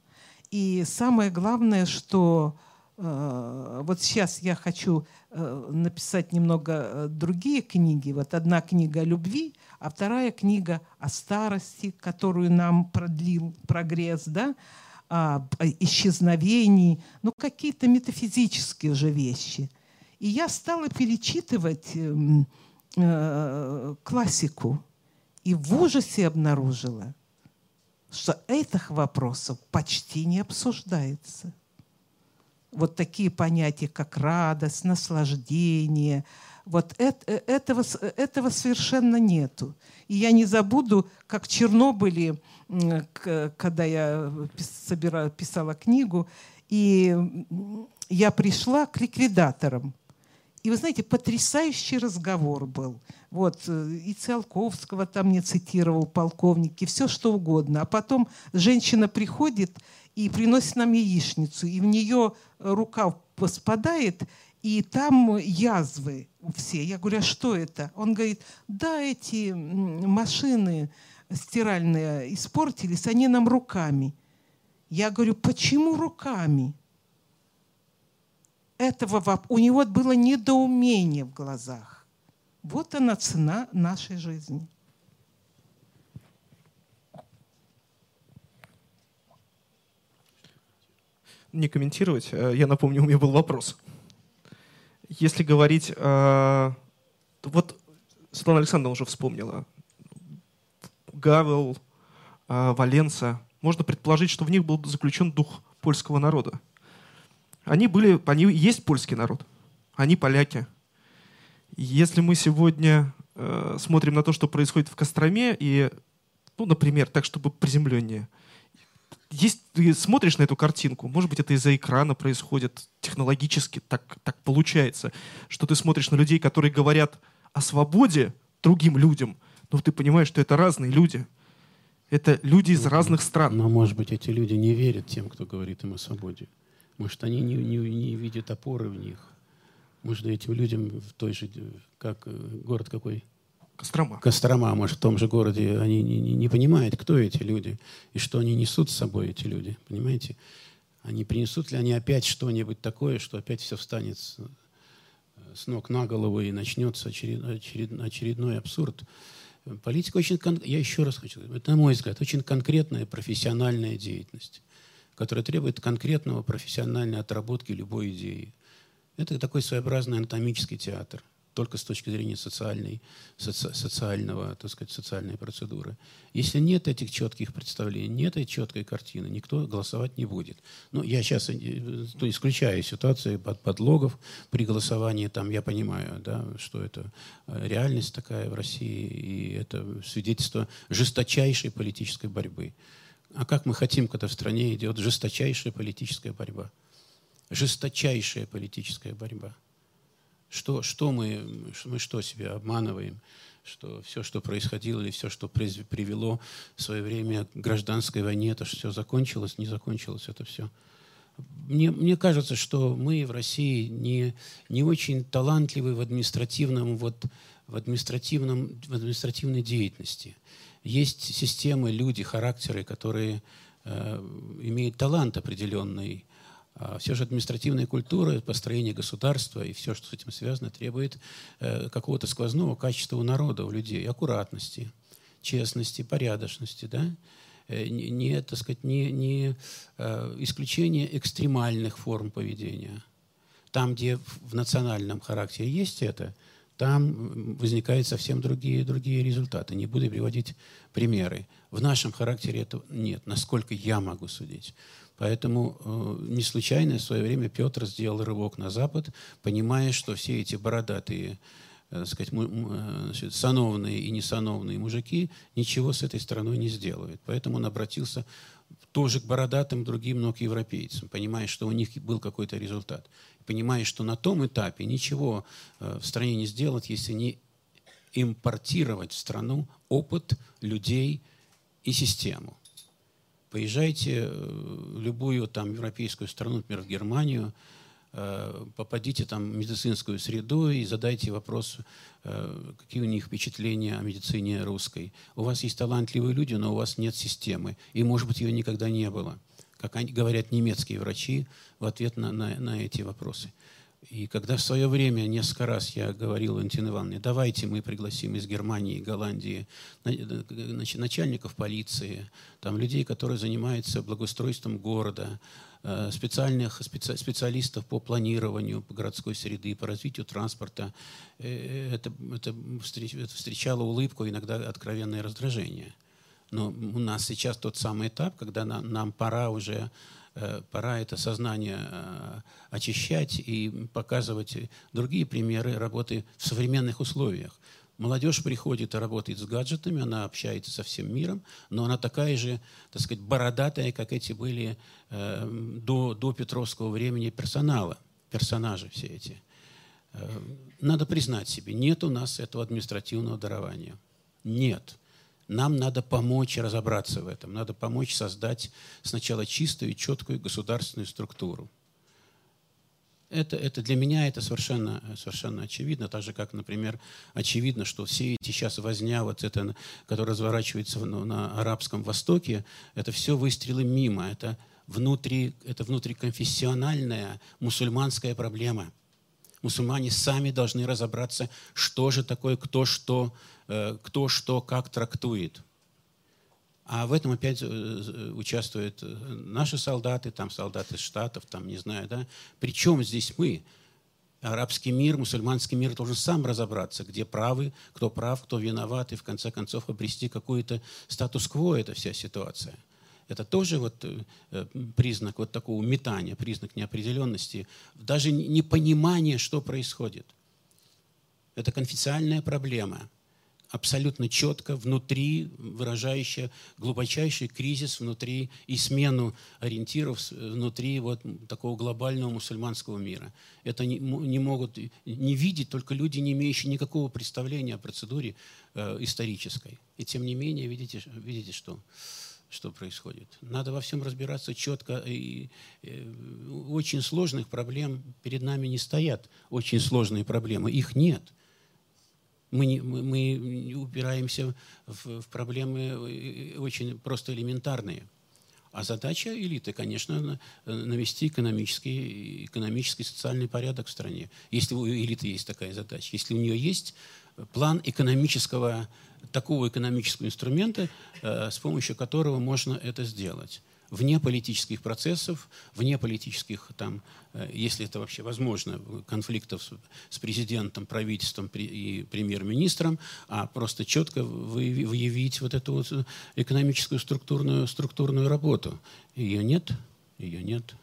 И самое главное, что э, вот сейчас я хочу написать немного другие книги. Вот одна книга о любви, а вторая книга о старости, которую нам продлил прогресс, да, об исчезновении, ну какие-то метафизические же вещи. И я стала перечитывать эм, э, классику и в ужасе обнаружила, что этих вопросов почти не обсуждается. Вот такие понятия, как радость, наслаждение, вот это, этого, этого совершенно нету. И я не забуду, как в Чернобыле, когда я собирала, писала книгу, и я пришла к ликвидаторам. И вы знаете, потрясающий разговор был. Вот, э, и Циолковского там не цитировал полковник, и все что угодно. А потом женщина приходит и приносит нам яичницу, и в нее рука спадает, и там язвы все. Я говорю, а что это? Он говорит, да, эти машины стиральные испортились, они нам руками. Я говорю, почему руками? Этого у него было недоумение в глазах. Вот она цена нашей жизни. Не комментировать. Э, я напомню, у меня был вопрос. Если говорить... Э, вот Светлана Александровна уже вспомнила. Гавел, э, Валенса. Можно предположить, что в них был заключен дух польского народа. Они были, они есть польский народ. Они поляки. Если мы сегодня э, смотрим на то, что происходит в Костроме, и, ну, например, так, чтобы приземленнее, есть, ты смотришь на эту картинку, может быть, это из-за экрана происходит, технологически так, так получается, что ты смотришь на людей, которые говорят о свободе другим людям, но ты понимаешь, что это разные люди. Это люди из ну, разных стран. Но, может быть, эти люди не верят тем, кто говорит им о свободе. Может, они не, не, не видят опоры в них. Может, этим людям в той же, как э, город какой? Кострома. Кострома, может, в том же городе они не, не, не понимают, кто эти люди и что они несут с собой, эти люди. Понимаете? Они принесут ли они опять что-нибудь такое, что опять все встанет с, с ног на голову и начнется очеред, очеред, очередной абсурд. Политика очень, я еще раз хочу сказать, это, на мой взгляд, очень конкретная профессиональная деятельность, которая требует конкретного профессиональной отработки любой идеи. Это такой своеобразный анатомический театр, только с точки зрения социальной, соци, социального, так сказать, социальной процедуры. Если нет этих четких представлений, нет этой четкой картины, никто голосовать не будет. Ну, я сейчас э, то исключаю ситуации под подлогов при голосовании, там я понимаю, да, что это э, реальность такая в России, и это свидетельство жесточайшей политической борьбы. А как мы хотим, когда в стране идет жесточайшая политическая борьба? жесточайшая политическая борьба. Что, что мы, мы что себе обманываем? Что все, что происходило, или все, что привело в свое время к гражданской войне, это все закончилось, не закончилось это все. Мне, мне кажется, что мы в России не, не очень талантливы в административном, вот, в, административном, в административной деятельности. Есть системы, люди, характеры, которые э, имеют талант определенный, все же административная культура, построение государства и все, что с этим связано, требует э, какого-то сквозного качества у народа, у людей, аккуратности, честности, порядочности, да? Э, не, не, так сказать, не, не э, исключение экстремальных форм поведения. Там, где в национальном характере есть это, там возникают совсем другие, другие результаты. Не буду приводить примеры. В нашем характере этого нет, насколько я могу судить. Поэтому э, не случайно в свое время Петр сделал рывок на Запад, понимая, что все эти бородатые так сказать, значит, сановные и несановные мужики ничего с этой страной не сделают. Поэтому он обратился тоже к бородатым другим, но к европейцам, понимая, что у них был какой-то результат. Понимая, что на том этапе ничего в стране не сделать, если не импортировать в страну опыт людей и систему. Поезжайте в любую там европейскую страну, например, в Германию, Э, попадите там в медицинскую среду и задайте вопрос, э, какие у них впечатления о медицине русской. У вас есть талантливые люди, но у вас нет системы. И, может быть, ее никогда не было. Как говорят немецкие врачи в ответ на, на, на эти вопросы. И когда в свое время несколько раз я говорил Валентине Ивановне, давайте мы пригласим из Германии, Голландии начальников полиции, там, людей, которые занимаются благоустройством города, э, специальных специ, специалистов по планированию городской среды, по развитию транспорта, э, это, это, встречало улыбку, иногда откровенное раздражение. Но у нас сейчас тот самый этап, когда нам, нам пора уже пора это сознание э, очищать и показывать другие примеры работы в современных условиях. Молодежь приходит и работает с гаджетами, она общается со всем миром, но она такая же, так сказать, бородатая, как эти были э, до, до Петровского времени персонала, персонажи все эти. Надо признать себе, нет у нас этого административного дарования. Нет. Нам надо помочь разобраться в этом. Надо помочь создать сначала чистую четкую государственную структуру. Это, это для меня это совершенно, совершенно очевидно, так же, как, например, очевидно, что все эти сейчас возня, вот это, которая разворачивается на, на Арабском Востоке, это все выстрелы мимо, это, внутри, это внутриконфессиональная мусульманская проблема. Мусульмане сами должны разобраться, что же такое, кто что Э, кто что как трактует. А в этом опять э, участвуют э, наши солдаты, там солдаты Штатов, там не знаю, да. Причем здесь мы? Арабский мир, мусульманский мир должен сам разобраться, где правы, кто прав, кто виноват, и в конце концов обрести какой-то статус-кво, эта вся ситуация. Это тоже вот признак вот такого метания, признак неопределенности, даже непонимания, что происходит. Это конфиденциальная проблема – абсолютно четко внутри, выражающая глубочайший кризис внутри и смену ориентиров внутри вот такого глобального мусульманского мира. Это не, не могут не видеть только люди, не имеющие никакого представления о процедуре э, исторической. И тем не менее, видите, видите что, что происходит. Надо во всем разбираться четко. И, и, э, очень сложных проблем перед нами не стоят. Очень сложные проблемы. Их нет – мы, не, мы, мы упираемся в, в проблемы э, очень просто элементарные. А задача элиты, конечно, навести экономический, экономический социальный порядок в стране. Если у элиты есть такая задача, если у нее есть план экономического, такого экономического инструмента, э, с помощью которого можно это сделать вне политических процессов, вне политических, там, э, если это вообще возможно, конфликтов с президентом, правительством и премьер-министром, а просто четко выявить вот эту вот экономическую структурную, структурную работу. Ее нет, ее нет.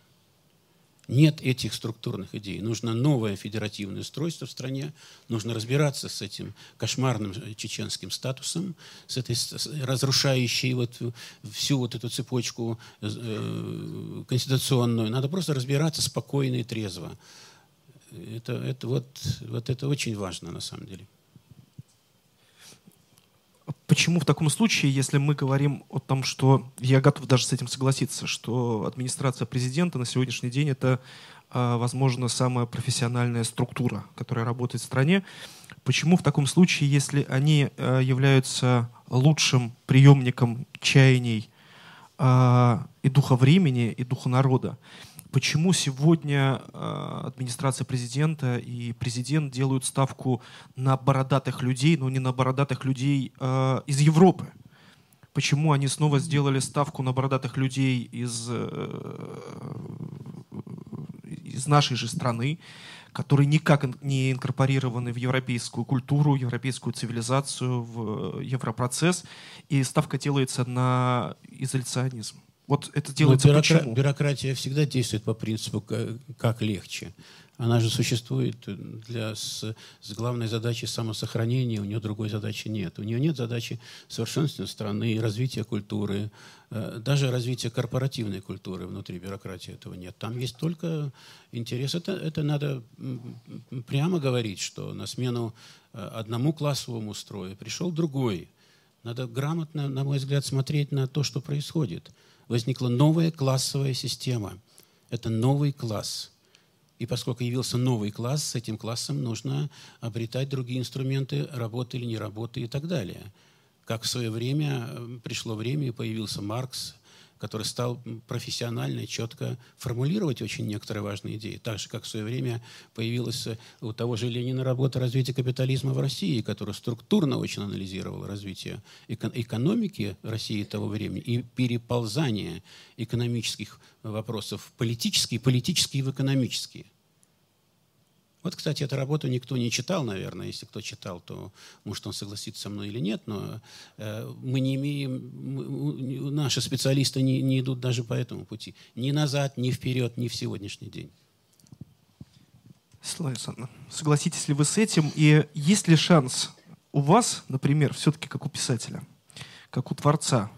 Нет этих структурных идей. Нужно новое федеративное устройство в стране. Нужно разбираться с этим кошмарным чеченским статусом, с этой разрушающей вот всю вот эту цепочку э, конституционную. Надо просто разбираться спокойно и трезво. Это, это, вот, вот это очень важно на самом деле. Почему в таком случае, если мы говорим о том, что я готов даже с этим согласиться, что администрация президента на сегодняшний день это, а, возможно, самая профессиональная структура, которая работает в стране, почему в таком случае, если они а, являются лучшим приемником чаяний а, и духа времени, и духа народа, почему сегодня э, администрация президента и президент делают ставку на бородатых людей, но не на бородатых людей э, из Европы? Почему они снова сделали ставку на бородатых людей из, э, из нашей же страны, которые никак не инкорпорированы в европейскую культуру, европейскую цивилизацию, в европрocесс, и ставка делается на изоляционизм? Вот это делается бюрокра- почему? Бюрократия всегда действует по принципу как, как легче. Она же существует для, с, с главной задачей самосохранения, у нее другой задачи нет. У нее нет задачи совершенствования страны, развития культуры, э, даже развития корпоративной культуры внутри бюрократии этого нет. Там есть только интерес. Это, это надо прямо говорить, что на смену э, одному классовому строю пришел другой. Надо грамотно, на мой взгляд, смотреть на то, что происходит. Возникла новая классовая система. Это новый класс – и поскольку явился новый класс, с этим классом нужно обретать другие инструменты работы или не работы и так далее. Как в свое время пришло время и появился Маркс, который стал профессионально четко формулировать очень некоторые важные идеи. Так же, как в свое время появилась у того же Ленина работа развития капитализма в России, которая структурно очень анализировала развитие экономики России того времени и переползание экономических вопросов в политические, политические в экономические. Вот, кстати, эту работу никто не читал, наверное. Если кто читал, то может он согласится со мной или нет. Но э, мы не имеем, наши специалисты не, не идут даже по этому пути. Ни назад, ни вперед, ни в сегодняшний день. Светлана согласитесь ли вы с этим? И есть ли шанс у вас, например, все-таки как у писателя, как у творца,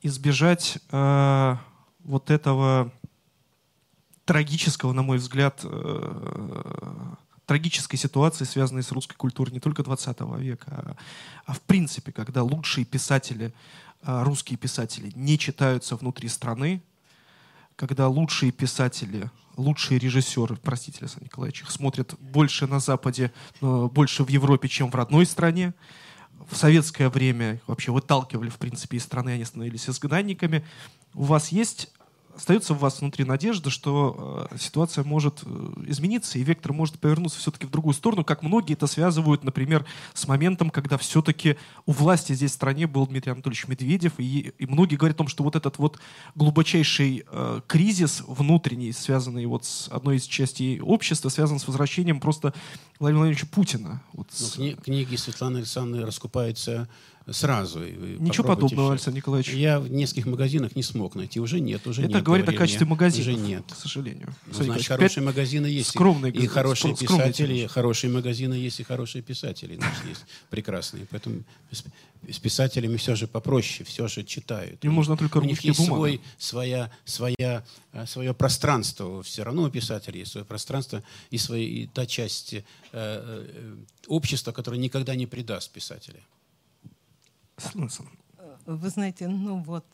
избежать э, вот этого трагического, на мой взгляд, э, трагической ситуации, связанной с русской культурой не только 20 века, а, а в принципе, когда лучшие писатели, э, русские писатели не читаются внутри страны, когда лучшие писатели, лучшие режиссеры, простите, Александр Николаевич, их смотрят больше на Западе, больше в Европе, чем в родной стране. В советское время вообще выталкивали, в принципе, из страны, они становились изгнанниками. У вас есть остается у вас внутри надежда, что э, ситуация может э, измениться, и вектор может повернуться все-таки в другую сторону, как многие это связывают, например, с моментом, когда все-таки у власти здесь в стране был Дмитрий Анатольевич Медведев, и, и многие говорят о том, что вот этот вот глубочайший э, кризис внутренний, связанный вот с одной из частей общества, связан с возвращением просто Владимира Владимировича Путина. Вот ну, с... кни- книги Светланы Александровны раскупаются сразу. Ничего подобного, Александр Николаевич. Я в нескольких магазинах не смог найти. Уже нет, уже Это нет. говорит о качестве магазинов. Уже нет. К сожалению. Ну, значит, хорошие магазины есть. Скромные, и хорошие скромные писатели, тиражи. хорошие магазины есть и хорошие писатели. Значит, есть прекрасные. Поэтому с писателями все же попроще, все же читают. Им нужно только У них есть свой, своя, своя, э, свое пространство. Все равно у писателей есть свое пространство и, свои, и та часть э, э, общества, которая никогда не предаст писателя. Смысл? Вы знаете, ну вот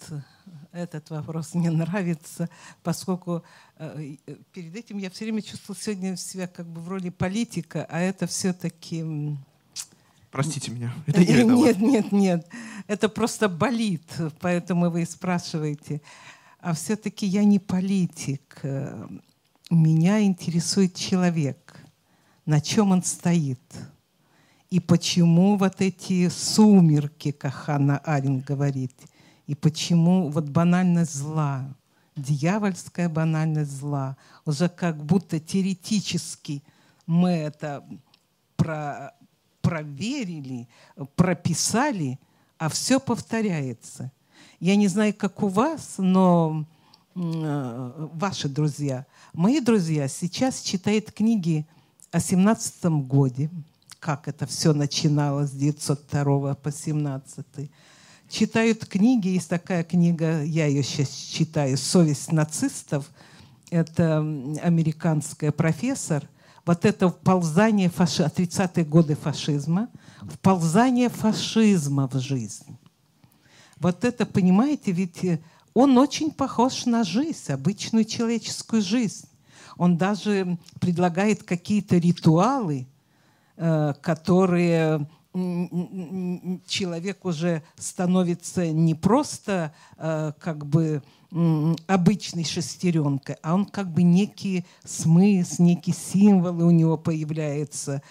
этот вопрос мне нравится, поскольку э, перед этим я все время чувствовала сегодня себя как бы в роли политика, а это все-таки... Простите меня, это я Нет, нет, нет, это просто болит, поэтому вы и спрашиваете. А все-таки я не политик. Меня интересует человек, на чем он стоит – и почему вот эти сумерки, как Ханна Арин говорит, и почему вот банальность зла, дьявольская банальность зла, уже как будто теоретически мы это про, проверили, прописали, а все повторяется. Я не знаю, как у вас, но э, ваши друзья, мои друзья сейчас читают книги о 17 годе, как это все начиналось с 902 по 17. Читают книги, есть такая книга, я ее сейчас читаю, «Совесть нацистов». Это американская профессор. Вот это вползание фаши... 30-е годы фашизма, вползание фашизма в жизнь. Вот это, понимаете, ведь он очень похож на жизнь, обычную человеческую жизнь. Он даже предлагает какие-то ритуалы – Э, которые человек уже становится не просто э, как бы обычной шестеренкой, а он как бы некий смысл, некие символы у него появляются.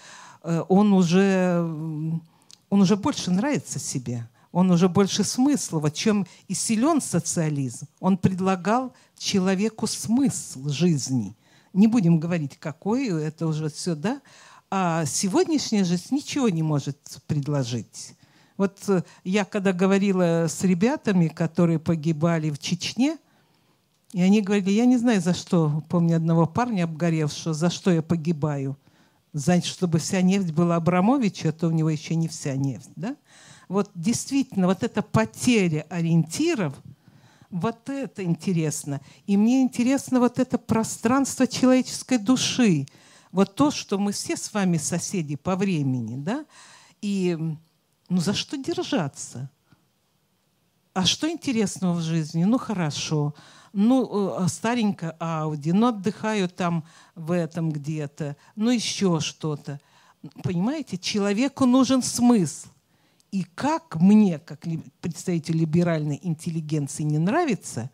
Э, он уже, он уже больше нравится себе, он уже больше смысла. В чем и силен социализм. Он предлагал человеку смысл жизни. Не будем говорить, какой, это уже все, да, а сегодняшняя жизнь ничего не может предложить. Вот э, я когда говорила с ребятами, которые погибали в Чечне, И они говорили, я не знаю, за что, помню одного парня обгоревшего, за что я погибаю. За, чтобы вся нефть была Абрамовича, то у него еще не вся нефть. Да? Вот действительно, вот эта потеря ориентиров, вот это интересно. И мне интересно вот это пространство человеческой души. Вот то, что мы все с вами соседи по времени, да? И ну за что держаться? А что интересного в жизни? Ну хорошо, ну э, старенькая Ауди, ну отдыхаю там в этом где-то, ну еще что-то. Понимаете, человеку нужен смысл. И как мне, как представитель либеральной интеллигенции, не нравится,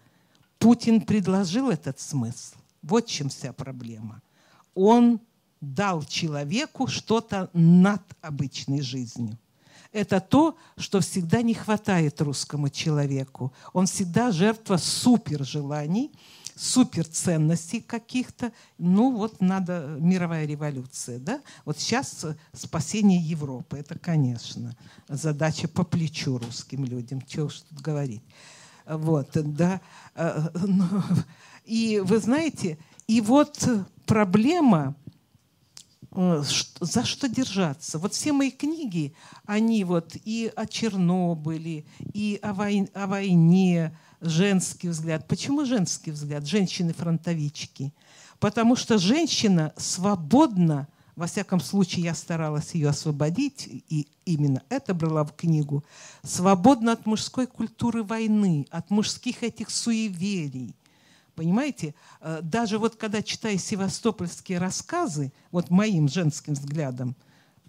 Путин предложил этот смысл. Вот чем вся проблема. Он дал человеку что-то над обычной жизнью. Это то, что всегда не хватает русскому человеку. Он всегда жертва супер желаний, каких-то. Ну вот надо мировая революция, да? Вот сейчас спасение Европы, это, конечно, задача по плечу русским людям, чего уж тут говорить. Вот, да. Э, ну, и вы знаете, и вот проблема Э, за что держаться. Вот все мои книги, они вот и о Чернобыле, и о, войне, о войне, женский взгляд. Почему женский взгляд? Женщины-фронтовички. Потому что женщина свободна, во всяком случае я старалась ее освободить, и именно это брала в книгу, свободна от мужской культуры войны, от мужских этих суеверий Понимаете, э, даже вот когда читаю севастопольские рассказы, вот моим женским взглядом,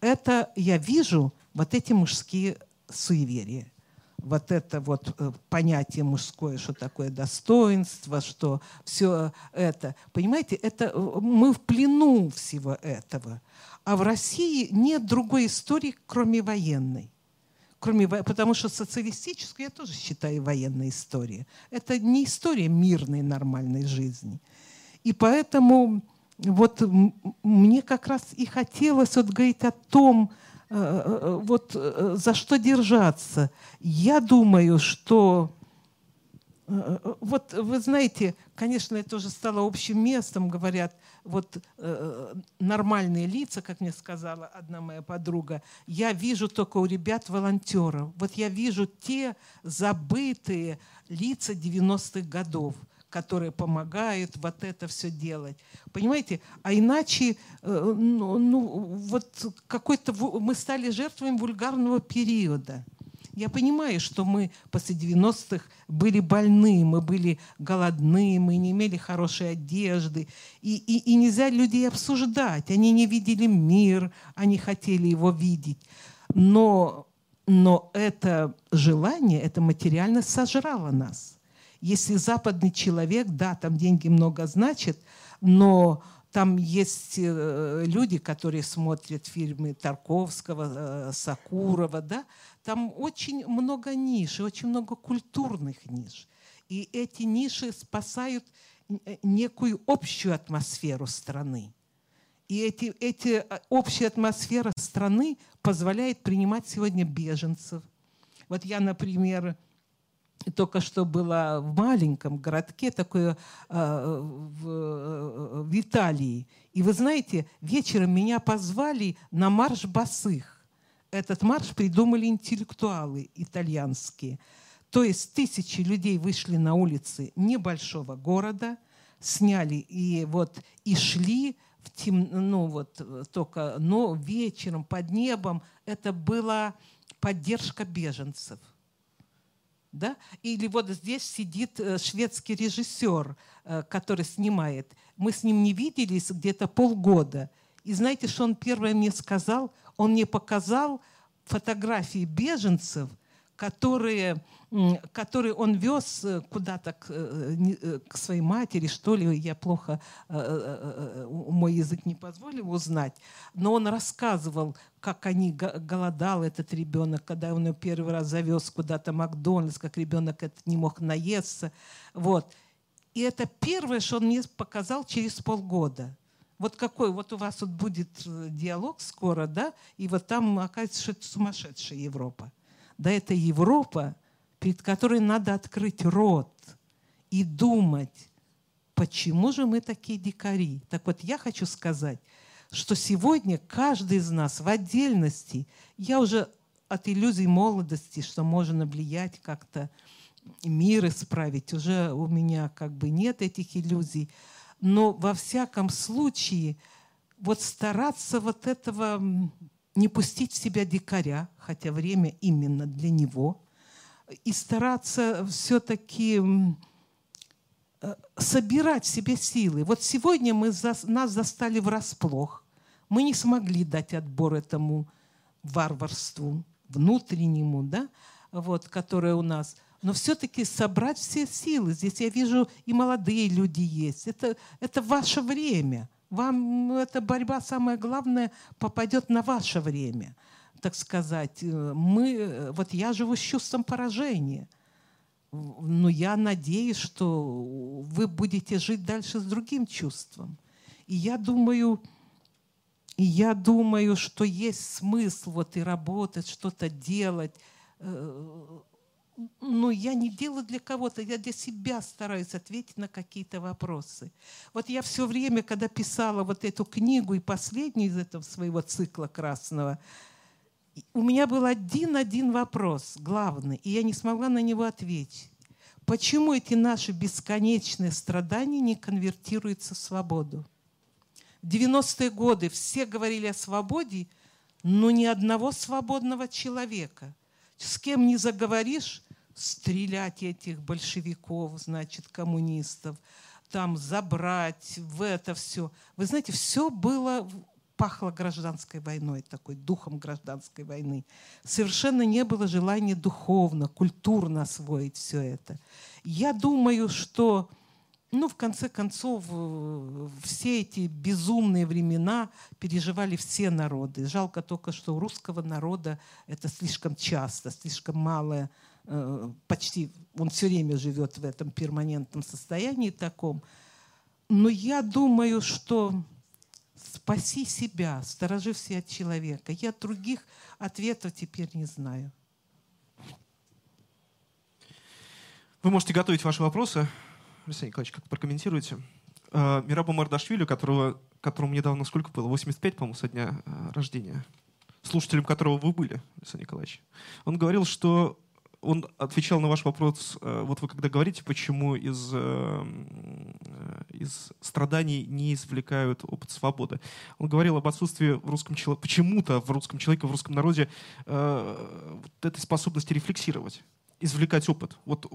это я вижу вот эти мужские суеверия. Вот это вот э, понятие мужское, что такое достоинство, что все это. Понимаете, это э, мы в плену всего этого. А в России нет другой истории, кроме военной кроме, потому что социалистическую я тоже считаю военной историей. Это не история мирной, нормальной жизни. И поэтому вот мне как раз и хотелось вот говорить о том, э, э, вот э, за что держаться. Я думаю, что вот вы знаете, конечно, это уже стало общим местом, говорят, вот э, нормальные лица, как мне сказала одна моя подруга, я вижу только у ребят волонтеров. Вот я вижу те забытые лица 90-х годов, которые помогают вот это все делать. Понимаете? А иначе, э, ну, ну вот какой-то мы стали жертвами вульгарного периода. Я понимаю, что мы после 90-х были больны, мы были голодны, мы не имели хорошей одежды. И, и, и нельзя людей обсуждать. Они не видели мир, они хотели его видеть. Но, но это желание, это материально сожрало нас. Если западный человек, да, там деньги много значат, но там есть э, люди, которые смотрят фильмы Тарковского, э, Сакурова, да, там очень много ниш, очень много культурных ниш. И эти ниши спасают э, некую общую атмосферу страны. И эти, эти э, общая атмосфера страны позволяет принимать сегодня беженцев. Вот я, например, только что была в маленьком городке, такое э, в, в Италии. И вы знаете, вечером меня позвали на марш босых. Этот марш придумали интеллектуалы итальянские. То есть тысячи людей вышли на улицы небольшого города, сняли и вот и шли в тем, ну вот только, но вечером под небом это была поддержка беженцев. Да? Или вот здесь сидит э, шведский режиссер, э, который снимает. Мы с ним не виделись где-то полгода. И знаете, что он первое мне сказал? Он мне показал фотографии беженцев, которые, которые он вез э, куда-то к, э, э, к своей матери, что ли, я плохо, мой язык не позволил узнать, но он рассказывал, как они голодал этот ребенок, когда он его первый раз завез куда-то Макдональдс, как ребенок этот не мог наесться. Вот. И это первое, что он мне показал через полгода – вот какой, вот у вас вот будет э, диалог скоро, да, и вот там оказывается, что это сумасшедшая Европа. Да это Европа, перед которой надо открыть рот и думать, почему же мы такие дикари? Так вот, я хочу сказать, что сегодня каждый из нас в отдельности, я уже от иллюзий молодости, что можно влиять как-то, мир исправить, уже у меня как бы нет этих иллюзий. Но во всяком случае, вот стараться вот этого не пустить в себя дикаря, хотя время именно для него, и стараться все-таки э, собирать в себе силы. Вот сегодня мы за, нас застали врасплох. Мы не смогли дать отбор этому варварству внутреннему, да, вот, которое у нас. Но все-таки собрать все силы. Здесь я вижу и молодые люди есть. Это, это ваше время. Вам эта борьба, самое главное, попадет на ваше время, так сказать. Мы, вот я живу с чувством поражения. Но я надеюсь, что вы будете жить дальше с другим чувством. И я думаю, и я думаю, что есть смысл вот и работать, что-то делать. Ну, я не делаю для кого-то, я для себя стараюсь ответить на какие-то вопросы. Вот я все время, когда писала вот эту книгу и последнюю из этого своего цикла красного, у меня был один-один вопрос, главный, и я не смогла на него ответить. Почему эти наши бесконечные страдания не конвертируются в свободу? В 90-е годы все говорили о свободе, но ни одного свободного человека. С кем не заговоришь, стрелять этих большевиков, значит, коммунистов, там забрать, в это все. Вы знаете, все было, пахло гражданской войной, такой духом гражданской войны. Совершенно не было желания духовно, культурно освоить все это. Я думаю, что ну, в конце концов, э, все эти безумные времена переживали все народы. Жалко только, что у русского народа это слишком часто, слишком малое почти он все время живет в этом перманентном состоянии таком. Но я думаю, что спаси себя, сторожи все от человека. Я других ответов теперь не знаю. Вы можете готовить ваши вопросы. Алексей Николаевич, как прокомментируете? Э, Мираба Мардашвили, которого, которому недавно сколько было? 85, по-моему, со дня э, рождения. Слушателем которого вы были, Алексей Николаевич. Он говорил, что он отвечал на ваш вопрос, э, вот вы когда говорите, почему из, э, из страданий не извлекают опыт свободы. Он говорил об отсутствии в русском человеке, почему-то в русском человеке, в русском народе э, вот этой способности рефлексировать, извлекать опыт. Вот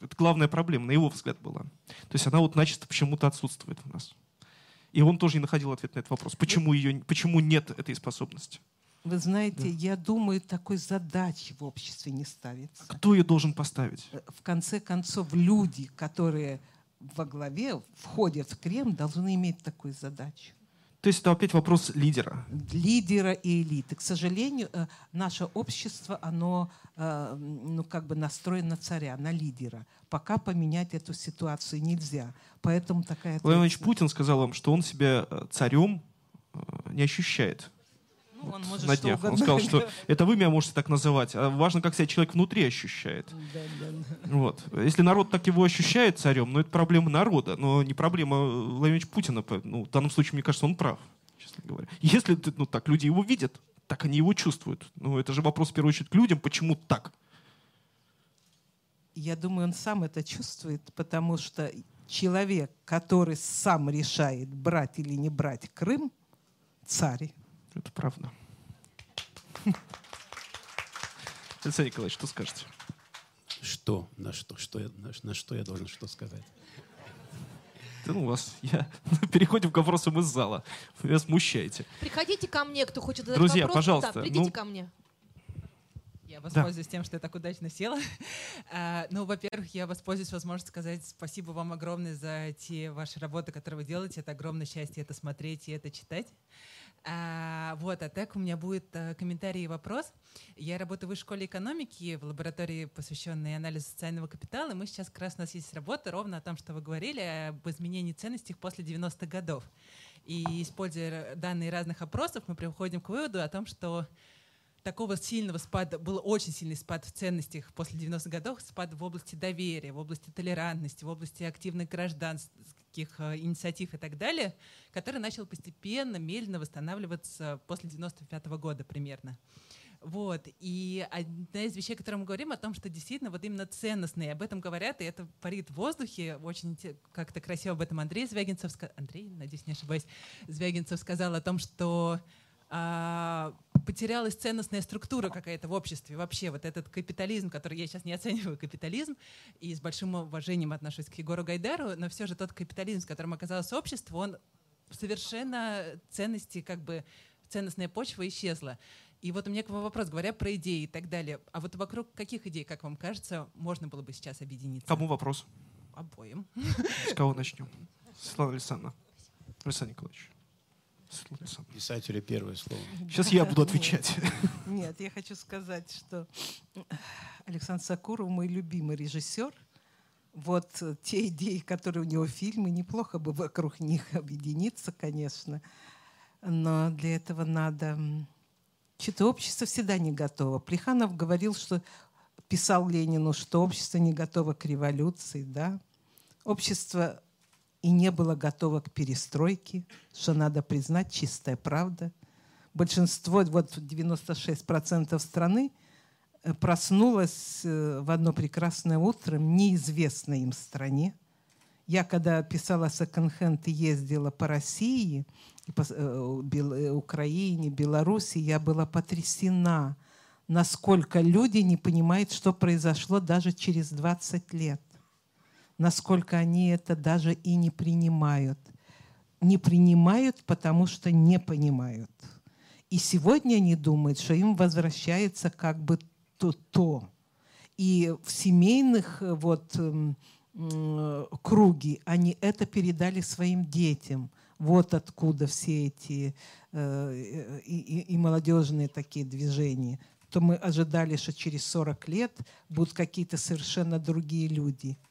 это главная проблема, на его взгляд, была. То есть она вот начисто почему-то отсутствует у нас. И он тоже не находил ответ на этот вопрос. Почему, ее, почему нет этой способности? Вы знаете, да. я думаю, такой задачи в обществе не ставится. Кто ее должен поставить? Э, в конце концов, люди, которые во главе входят в Кремль, должны иметь такую задачу. То есть это опять вопрос лидера. Лидера и элиты. К сожалению, э, наше общество, оно э, ну, как бы настроено на царя, на лидера. Пока поменять эту ситуацию нельзя. Поэтому такая... Владимир Путин сказал вам, что он себя царем не ощущает. Ну, он может на днях. Он сказал, что это вы меня можете так называть, а важно, как себя человек внутри ощущает. Да, да. Вот. Если народ так его ощущает царем, ну это проблема народа, но не проблема Владимира Путина. Ну, в данном случае, мне кажется, он прав, честно говоря. Если ну, так люди его видят, так они его чувствуют. Ну, это же вопрос, в первую очередь, к людям, почему так? Я думаю, он сам это чувствует, потому что человек, который сам решает, брать или не брать Крым, царь. Это правда. Алексей Николаевич, что скажете? Что? На что? что я, на, на что я должен что сказать? Да ну вас, я... Переходим к вопросам из зала. Вы меня смущаете. Приходите ко мне, кто хочет задать Друзья, вопрос. пожалуйста. Да, придите ну... ко мне. Я воспользуюсь да. тем, что я так удачно села. А, ну, во-первых, я воспользуюсь возможностью сказать спасибо вам огромное за те ваши работы, которые вы делаете. Это огромное счастье это смотреть и это читать. А, вот, а так у меня будет а, комментарий и вопрос. Я работаю в школе экономики в лаборатории, посвященной анализу социального капитала. И мы сейчас как раз у нас есть работа ровно о том, что вы говорили, об изменении ценностей после 90-х годов. И используя данные разных опросов, мы приходим к выводу о том, что такого сильного спада, был очень сильный спад в ценностях после 90-х годов, спад в области доверия, в области толерантности, в области активных гражданских э, инициатив и так далее, который начал постепенно, медленно восстанавливаться после 95 -го года примерно. Вот. И одна из вещей, о которой мы говорим, о том, что действительно вот именно ценностные, об этом говорят, и это парит в воздухе. Очень как-то красиво об этом Андрей Звягинцев, Андрей, надеюсь, не ошибаюсь, Звягинцев сказал о том, что потерялась ценностная структура какая-то в обществе. Вообще вот этот капитализм, который я сейчас не оцениваю капитализм, и с большим уважением отношусь к Егору Гайдару, но все же тот капитализм, с которым оказалось общество, он совершенно ценности, как бы ценностная почва исчезла. И вот у меня к вам вопрос, говоря про идеи и так далее. А вот вокруг каких идей, как вам кажется, можно было бы сейчас объединиться? Кому вопрос? Обоим. С кого начнем? Светлана Александровна. Александр Николаевич. Писателю первое слово. Сейчас я буду отвечать. Нет, я хочу сказать, что Александр Сакуров мой любимый режиссер. Вот те идеи, которые у него фильмы, неплохо бы вокруг них объединиться, конечно. Но для этого надо... Что-то общество всегда не готово. Плеханов говорил, что писал Ленину, что общество не готово к революции, да. Общество и не было готово к перестройке, что надо признать, чистая правда. Большинство, вот 96% страны э, проснулось э, в одно прекрасное утро в неизвестной им стране. Я, когда писала секонд-хенд и ездила по России, по э, Украине, Беларуси, я была потрясена, насколько люди не понимают, что произошло даже через 20 лет насколько они это даже и не принимают. Не принимают, потому что не понимают. И сегодня они думают, что им возвращается как бы то-то. И в семейных э, вот круги они это передали своим детям. Вот откуда все эти э, и, и, и молодежные такие движения. То мы ожидали, что через 40 лет будут какие-то совершенно другие люди –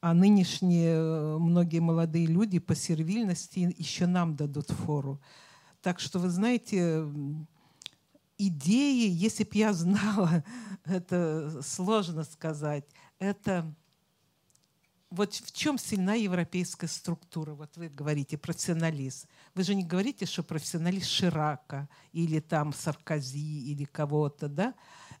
а нынешние э, многие молодые люди по сервильности еще нам дадут фору. Так что, вы знаете, идеи, если бы я знала, это сложно сказать, это вот в чем сильна европейская структура? Вот вы говорите профессионалист. Вы же не говорите, что профессионалист Ширака или там Саркози или кого-то, да?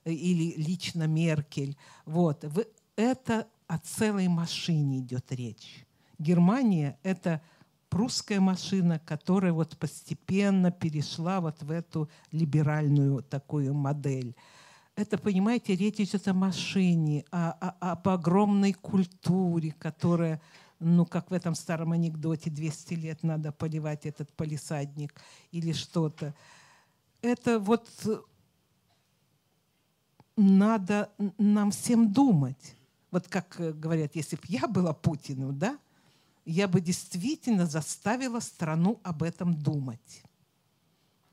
Или лично Меркель. Вот. Вы, это о целой машине идет речь. Германия — это прусская машина, которая вот постепенно перешла вот в эту либеральную такую модель. Это, понимаете, речь идет о машине, о, о, об огромной культуре, которая, ну, как в этом старом анекдоте, 200 лет надо поливать этот полисадник или что-то. Это вот надо нам всем думать вот как э, говорят, если бы я была Путиным, да, я бы действительно заставила страну об этом думать.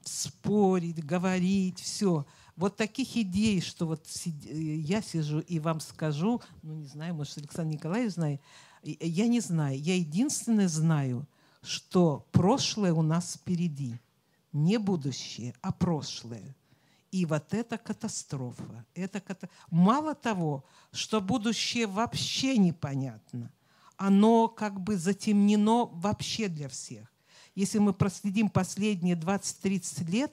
Спорить, говорить, все. Вот таких идей, что вот э, я сижу и вам скажу, ну не знаю, может, Александр Николаевич знает, я не знаю. Я единственное знаю, что прошлое у нас впереди. Не будущее, а прошлое. И вот это катастрофа. Это ката... Мало того, что будущее вообще непонятно, оно как бы затемнено вообще для всех. Если мы проследим последние 20-30 лет,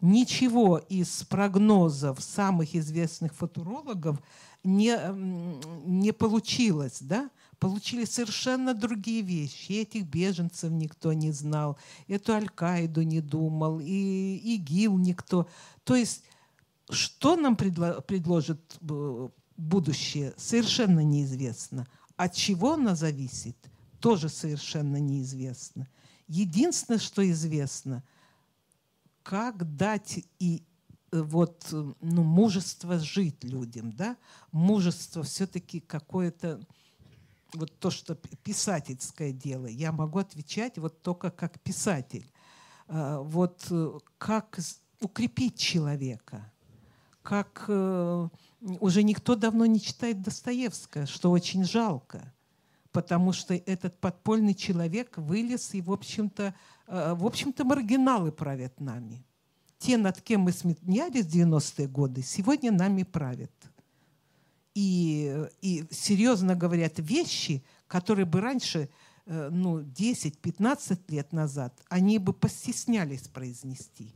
ничего из прогнозов самых известных футурологов не, не получилось. Да? Получили совершенно другие вещи. И этих беженцев никто не знал, эту Аль-Каиду не думал, и ИГИЛ никто. То есть что нам предло предложит э, будущее, совершенно неизвестно. От чего оно зависит, тоже совершенно неизвестно. Единственное, что известно, как дать и э, вот, ну, мужество жить людям, да? Мужество все-таки какое-то вот то, что писательское дело, я могу отвечать вот только как писатель. А, вот э, как укрепить человека, как э, уже никто давно не читает Достоевского, что очень жалко, потому что этот подпольный человек вылез и, в общем-то, э, в общем-то, маргиналы правят нами. те, над кем мы смеялись в 90-е годы, сегодня нами правят. И, и серьезно говорят вещи, которые бы раньше, э, ну, 10-15 лет назад, они бы постеснялись произнести.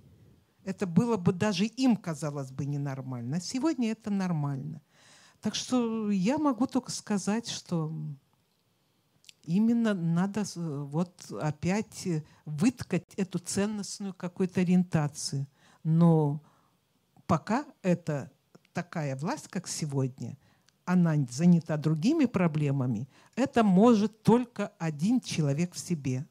Это было бы даже им, казалось бы, ненормально. А сегодня это нормально. Так что я могу только сказать, что именно надо вот опять выткать эту ценностную какую-то ориентацию. Но пока это такая власть, как сегодня, она занята другими проблемами, это может только один человек в себе.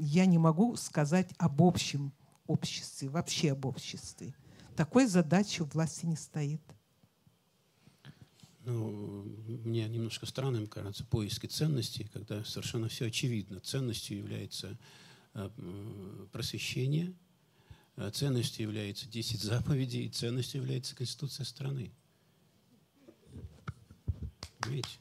Я не могу сказать об общем обществе, вообще об обществе. Такой задачи у власти не стоит. Ну, мне немножко странным кажется поиски ценностей, когда совершенно все очевидно. Ценностью является э, просвещение, а ценностью является 10 заповедей, и ценностью является Конституция страны. Понимаете?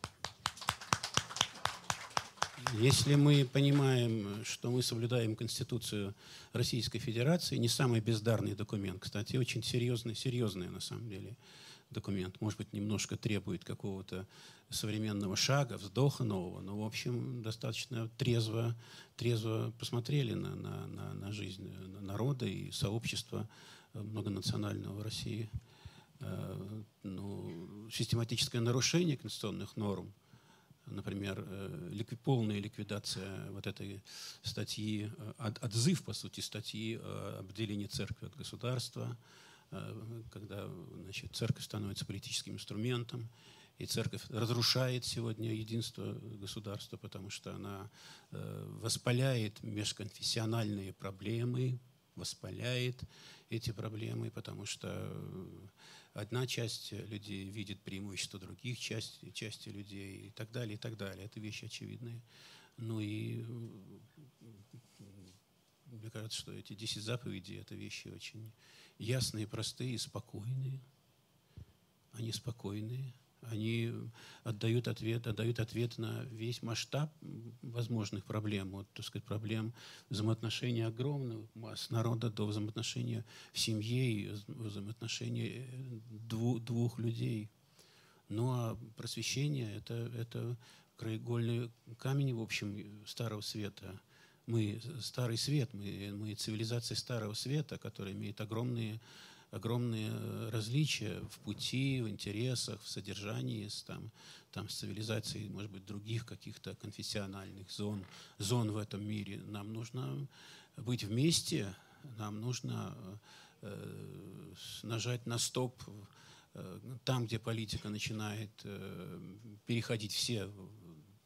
Если мы понимаем, что мы соблюдаем Конституцию Российской Федерации, не самый бездарный документ, кстати, очень серьезный, серьезный на самом деле документ, может быть, немножко требует какого-то современного шага, вздоха нового, но, в общем, достаточно трезво, трезво посмотрели на, на, на, на жизнь народа и сообщества многонационального России. Э, ну, систематическое нарушение конституционных норм – например, э, полная ликвидация вот этой статьи, э, отзыв, по сути, статьи об отделении церкви от государства, когда значит, церковь становится политическим инструментом, и церковь разрушает сегодня единство государства, потому что она воспаляет межконфессиональные проблемы, воспаляет эти проблемы, потому что одна часть людей видит преимущество других части, части людей и так далее, и так далее. Это вещи очевидные. Ну и мне кажется, что эти 10 заповедей – это вещи очень ясные, простые, спокойные. Они спокойные, они отдают ответ, отдают ответ на весь масштаб возможных проблем. Вот, так сказать, проблем взаимоотношений огромных масс народа до взаимоотношения в семье и взаимоотношения двух, двух людей. Ну а просвещение это, – это краеугольный камень, в общем, Старого Света. Мы Старый Свет, мы, мы цивилизация Старого Света, которая имеет огромные огромные э, различия в пути, в интересах, в содержании с, там, там, с цивилизацией, может быть, других каких-то конфессиональных зон, зон в этом мире. Нам нужно быть вместе, нам нужно э, нажать на стоп э, там, где политика начинает э, переходить все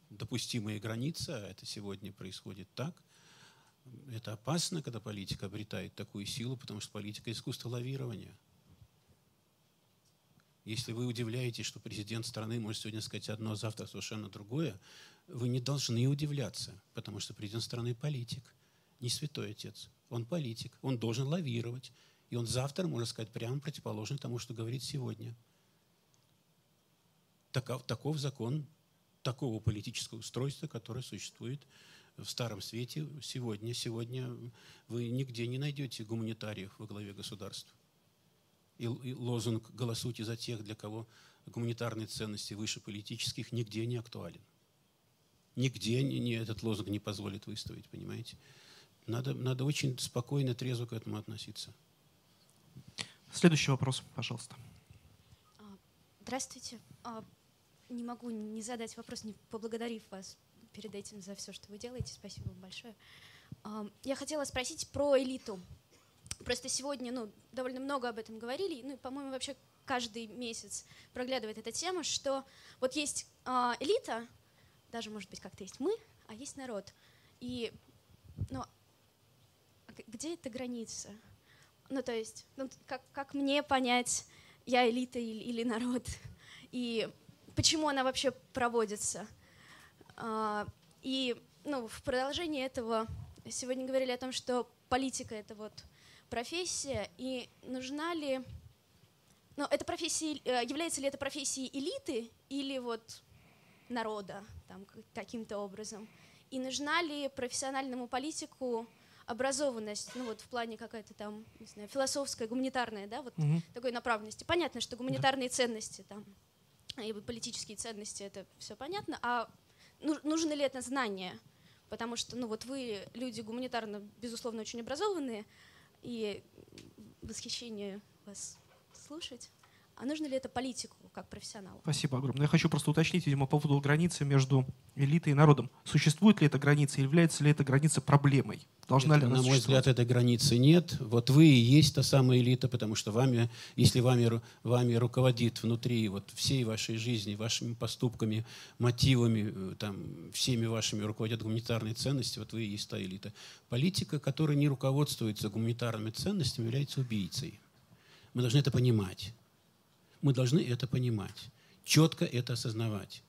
допустимые границы, а это сегодня происходит так – это опасно, когда политика обретает такую силу, потому что политика – искусство лавирования. Если вы удивляетесь, что президент страны может сегодня сказать одно, а завтра совершенно другое, вы не должны удивляться, потому что президент страны – политик, не святой отец. Он политик, он должен лавировать, и он завтра может сказать прямо противоположное тому, что говорит сегодня. Таков, таков закон такого политического устройства, которое существует в Старом Свете сегодня. Сегодня вы нигде не найдете гуманитариев во главе государства. И, и лозунг «голосуйте за тех, для кого гуманитарные ценности выше политических» нигде не актуален. Нигде не, не, этот лозунг не позволит выставить, понимаете? Надо, надо очень спокойно, трезво к этому относиться. Следующий вопрос, пожалуйста. А, здравствуйте. А, не могу не задать вопрос, не поблагодарив вас перед этим за все, что вы делаете. Спасибо вам большое. Я хотела спросить про элиту. Просто сегодня ну, довольно много об этом говорили, ну по-моему, вообще каждый месяц проглядывает эта тема, что вот есть а, элита, даже, может быть, как-то есть мы, а есть народ. И, ну, а где эта граница? Ну, то есть, ну, как, как мне понять, я элита или, или народ? И почему она вообще проводится? А, и ну, в продолжении этого сегодня говорили о том, что политика это вот профессия, и нужна ли, ну, эта профессия, э, является ли это профессией элиты или вот народа там, каким-то образом? И нужна ли профессиональному политику образованность, ну вот в плане какая-то там, не знаю, философская, гуманитарная, да, вот Мгм. такой направленности. Понятно, что гуманитарные ценности там и политические ценности это все понятно, а нужно ли это знание? Потому что, ну вот вы люди гуманитарно, безусловно, очень образованные, и восхищение вас слушать. А нужно ли это политику как профессионалу? Спасибо огромное. Я хочу просто уточнить, видимо, по поводу границы между элитой и народом. Существует ли эта граница, является ли эта граница проблемой? Должна Это, ли она на мой взгляд, этой границы нет. Вот вы и есть та самая элита, потому что вами, если вами, вами руководит внутри вот всей вашей жизни, вашими поступками, мотивами, э, там, всеми вашими руководят гуманитарные ценности, вот вы и есть та элита. Политика, которая не руководствуется гуманитарными ценностями, является убийцей. Мы должны это понимать. Мы должны это понимать, четко это осознавать.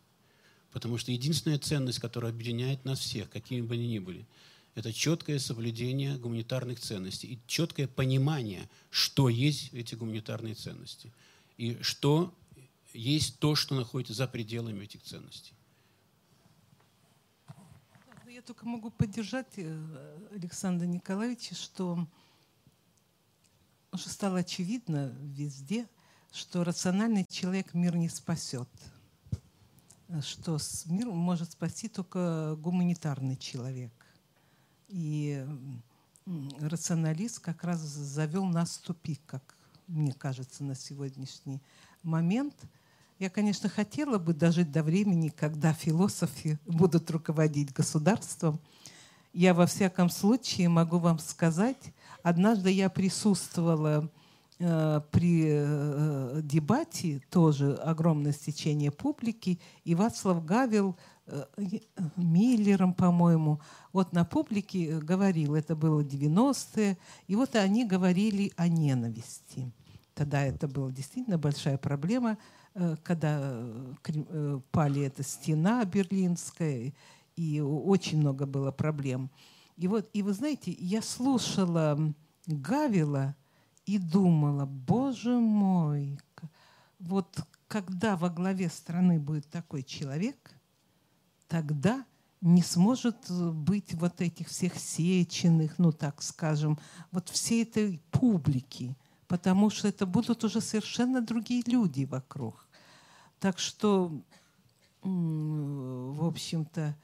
Потому что единственная ценность, которая объединяет нас всех, какими бы они ни были, это четкое соблюдение гуманитарных ценностей и четкое понимание, что есть эти гуманитарные ценности и что есть то, что находится за пределами этих ценностей. Ну, Я только могу поддержать э, Александра Николаевича, что уже стало очевидно везде, что рациональный человек мир не спасет. Что мир может спасти только гуманитарный человек. И рационалист как раз завел нас в тупик, как мне кажется, на сегодняшний момент. Я, конечно, хотела бы дожить до времени, когда философы будут руководить государством. Я во всяком случае могу вам сказать, однажды я присутствовала при э, дебате, тоже огромное стечение публики, и Вацлав Гавел э, э, Миллером, по-моему, вот на публике э, говорил, это было 90-е, и вот они говорили о ненависти. Тогда это была действительно большая проблема, э, когда э, э, пали эта стена берлинская, и очень много было проблем. И вот, и вы знаете, я слушала Гавила и думала, боже мой, вот когда во главе страны будет такой человек, тогда не сможет э, быть вот этих всех сеченых, ну так скажем, вот всей этой публики, потому что это будут уже совершенно другие люди вокруг. Так что, в общем-то,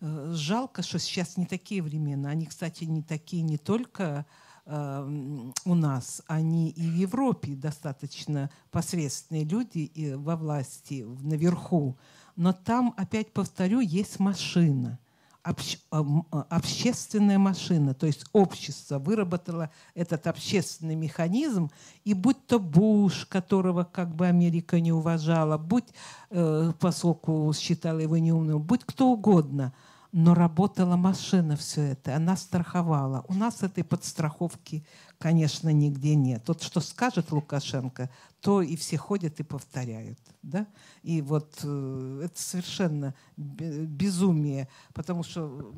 э, жалко, что сейчас не такие времена. Они, кстати, не такие не только у нас, они и в Европе достаточно посредственные люди и во власти, наверху. Но там, опять повторю, есть машина, общ- м, а, общественная машина, то есть общество выработало этот общественный механизм, и будь то Буш, которого как бы Америка не уважала, будь, э, поскольку считала его неумным, будь кто угодно, но работала машина все это, она страховала. У нас этой подстраховки, конечно, нигде нет. Вот что скажет Лукашенко, то и все ходят и повторяют. Да? И вот э, это совершенно бе- безумие, потому что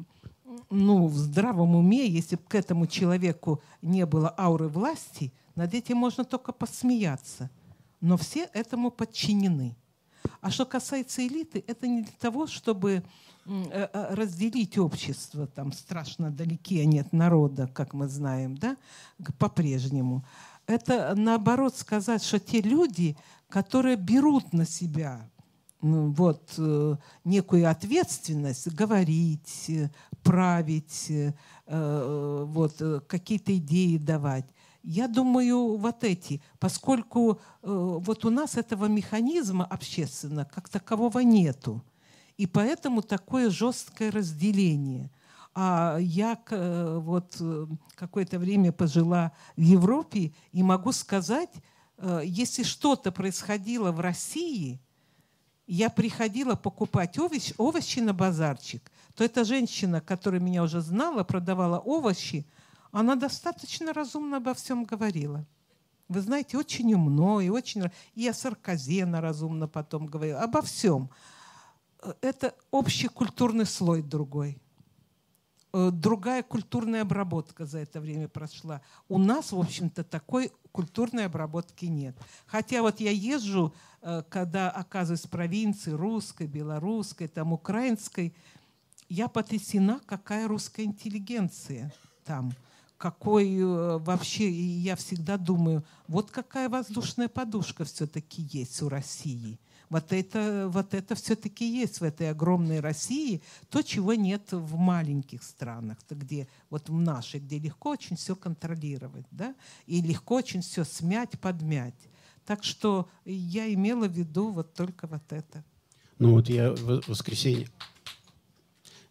ну, в здравом уме, если бы к этому человеку не было ауры власти, над этим можно только посмеяться. Но все этому подчинены. А что касается элиты, это не для того, чтобы разделить общество, там страшно далеки они от народа, как мы знаем, да, по-прежнему. Это наоборот сказать, что те люди, которые берут на себя ну, вот, э, некую ответственность говорить, э, править, э, э, вот, э, какие-то идеи давать. Я думаю, вот эти, поскольку э, вот у нас этого механизма общественно как такового нету, и поэтому такое жесткое разделение. А я э, вот э, какое-то время пожила в Европе и могу сказать, э, если что-то происходило в России, я приходила покупать овощи, овощи на базарчик, то эта женщина, которая меня уже знала, продавала овощи, она достаточно разумно обо всем говорила. Вы знаете, очень умно и очень... И о Саркозе она разумно потом говорила. Обо всем. Э, Это общий культурный слой другой. Э, Другая культурная обработка за это время прошла. У нас, в общем-то, такой культурной обработки нет. Хотя вот я езжу, э, когда оказываюсь в провинции русской, белорусской, там украинской, я потрясена, какая русская интеллигенция. там, какой вообще, и я всегда думаю, вот какая воздушная подушка все-таки есть у России. Вот это, вот это все-таки есть в этой огромной России, то, чего нет в маленьких странах, где вот в нашей, где легко очень все контролировать, да, и легко очень все смять, подмять. Так что я имела в виду вот только вот это. Ну вот я в воскресенье,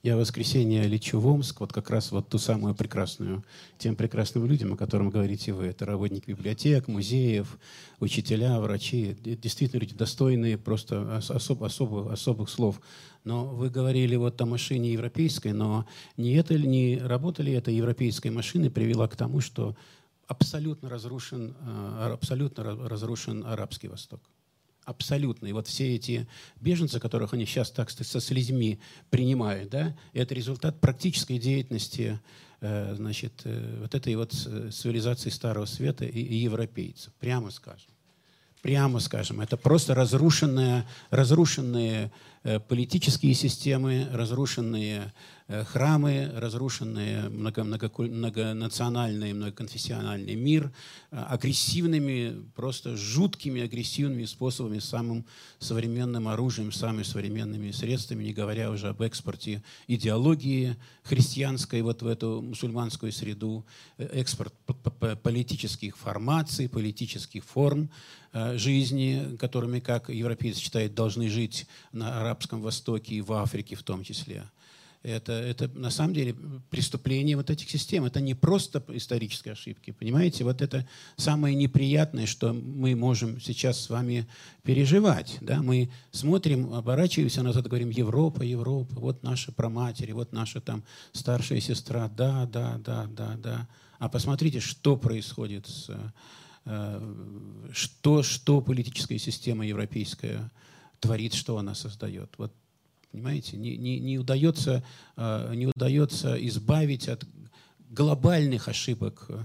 я в воскресенье лечу в Омск, вот как раз вот ту самую прекрасную, тем прекрасным людям, о котором говорите вы. Это работники библиотек, музеев, учителя, врачи. Действительно люди достойные просто особ, особых, особых слов. Но вы говорили вот о машине европейской, но не, это, не работа ли эта европейская машина привела к тому, что абсолютно разрушен, э, абсолютно разрушен арабский Восток? Абсолютно. И вот все эти беженцы, которых они сейчас так со слезьми принимают, да, это результат практической деятельности э, значит, э, вот этой вот цивилизации Старого Света и, и европейцев, прямо скажем. Прямо скажем, это просто разрушенные, разрушенные э, политические системы, разрушенные Э, храмы, разрушенные много, много, многонациональный, многоконфессиональный мир, э, агрессивными, просто жуткими агрессивными способами, самым современным оружием, самыми современными средствами, не говоря уже об экспорте идеологии христианской вот в эту мусульманскую среду, э, экспорт политических формаций, политических форм жизни, которыми, как европейцы считают, должны жить на Арабском Востоке и в Африке в том числе. Это, это на самом деле преступление вот этих систем. Это не просто исторические ошибки, понимаете? Вот это самое неприятное, что мы можем сейчас с вами переживать. Да? Мы смотрим, оборачиваемся назад, говорим, Европа, Европа, вот наша проматери, вот наша там старшая сестра, да, да, да, да, да. А посмотрите, что происходит с... Э, что, что политическая система европейская творит, что она создает. Вот Понимаете, не, не, не, удается, а, не удается избавить от глобальных ошибок, э,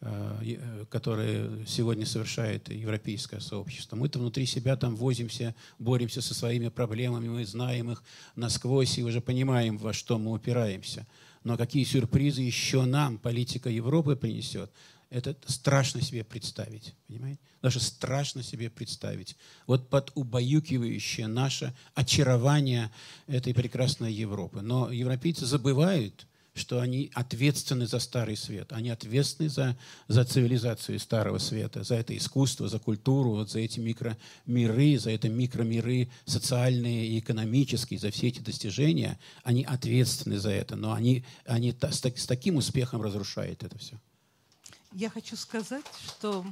э, которые сегодня совершает европейское сообщество. Мы-то внутри себя там возимся, боремся со своими проблемами, мы знаем их насквозь и уже понимаем, во что мы упираемся. Но какие сюрпризы еще нам политика Европы принесет, это страшно себе представить, понимаете? Даже страшно себе представить. Вот под убаюкивающее наше очарование этой прекрасной Европы. Но европейцы забывают, что они ответственны за Старый Свет. Они ответственны за, за цивилизацию Старого Света, за это искусство, за культуру, вот за эти микромиры, за это микромиры социальные и экономические, за все эти достижения. Они ответственны за это, но они, они с, с таким успехом разрушают это все. Я хочу сказать, что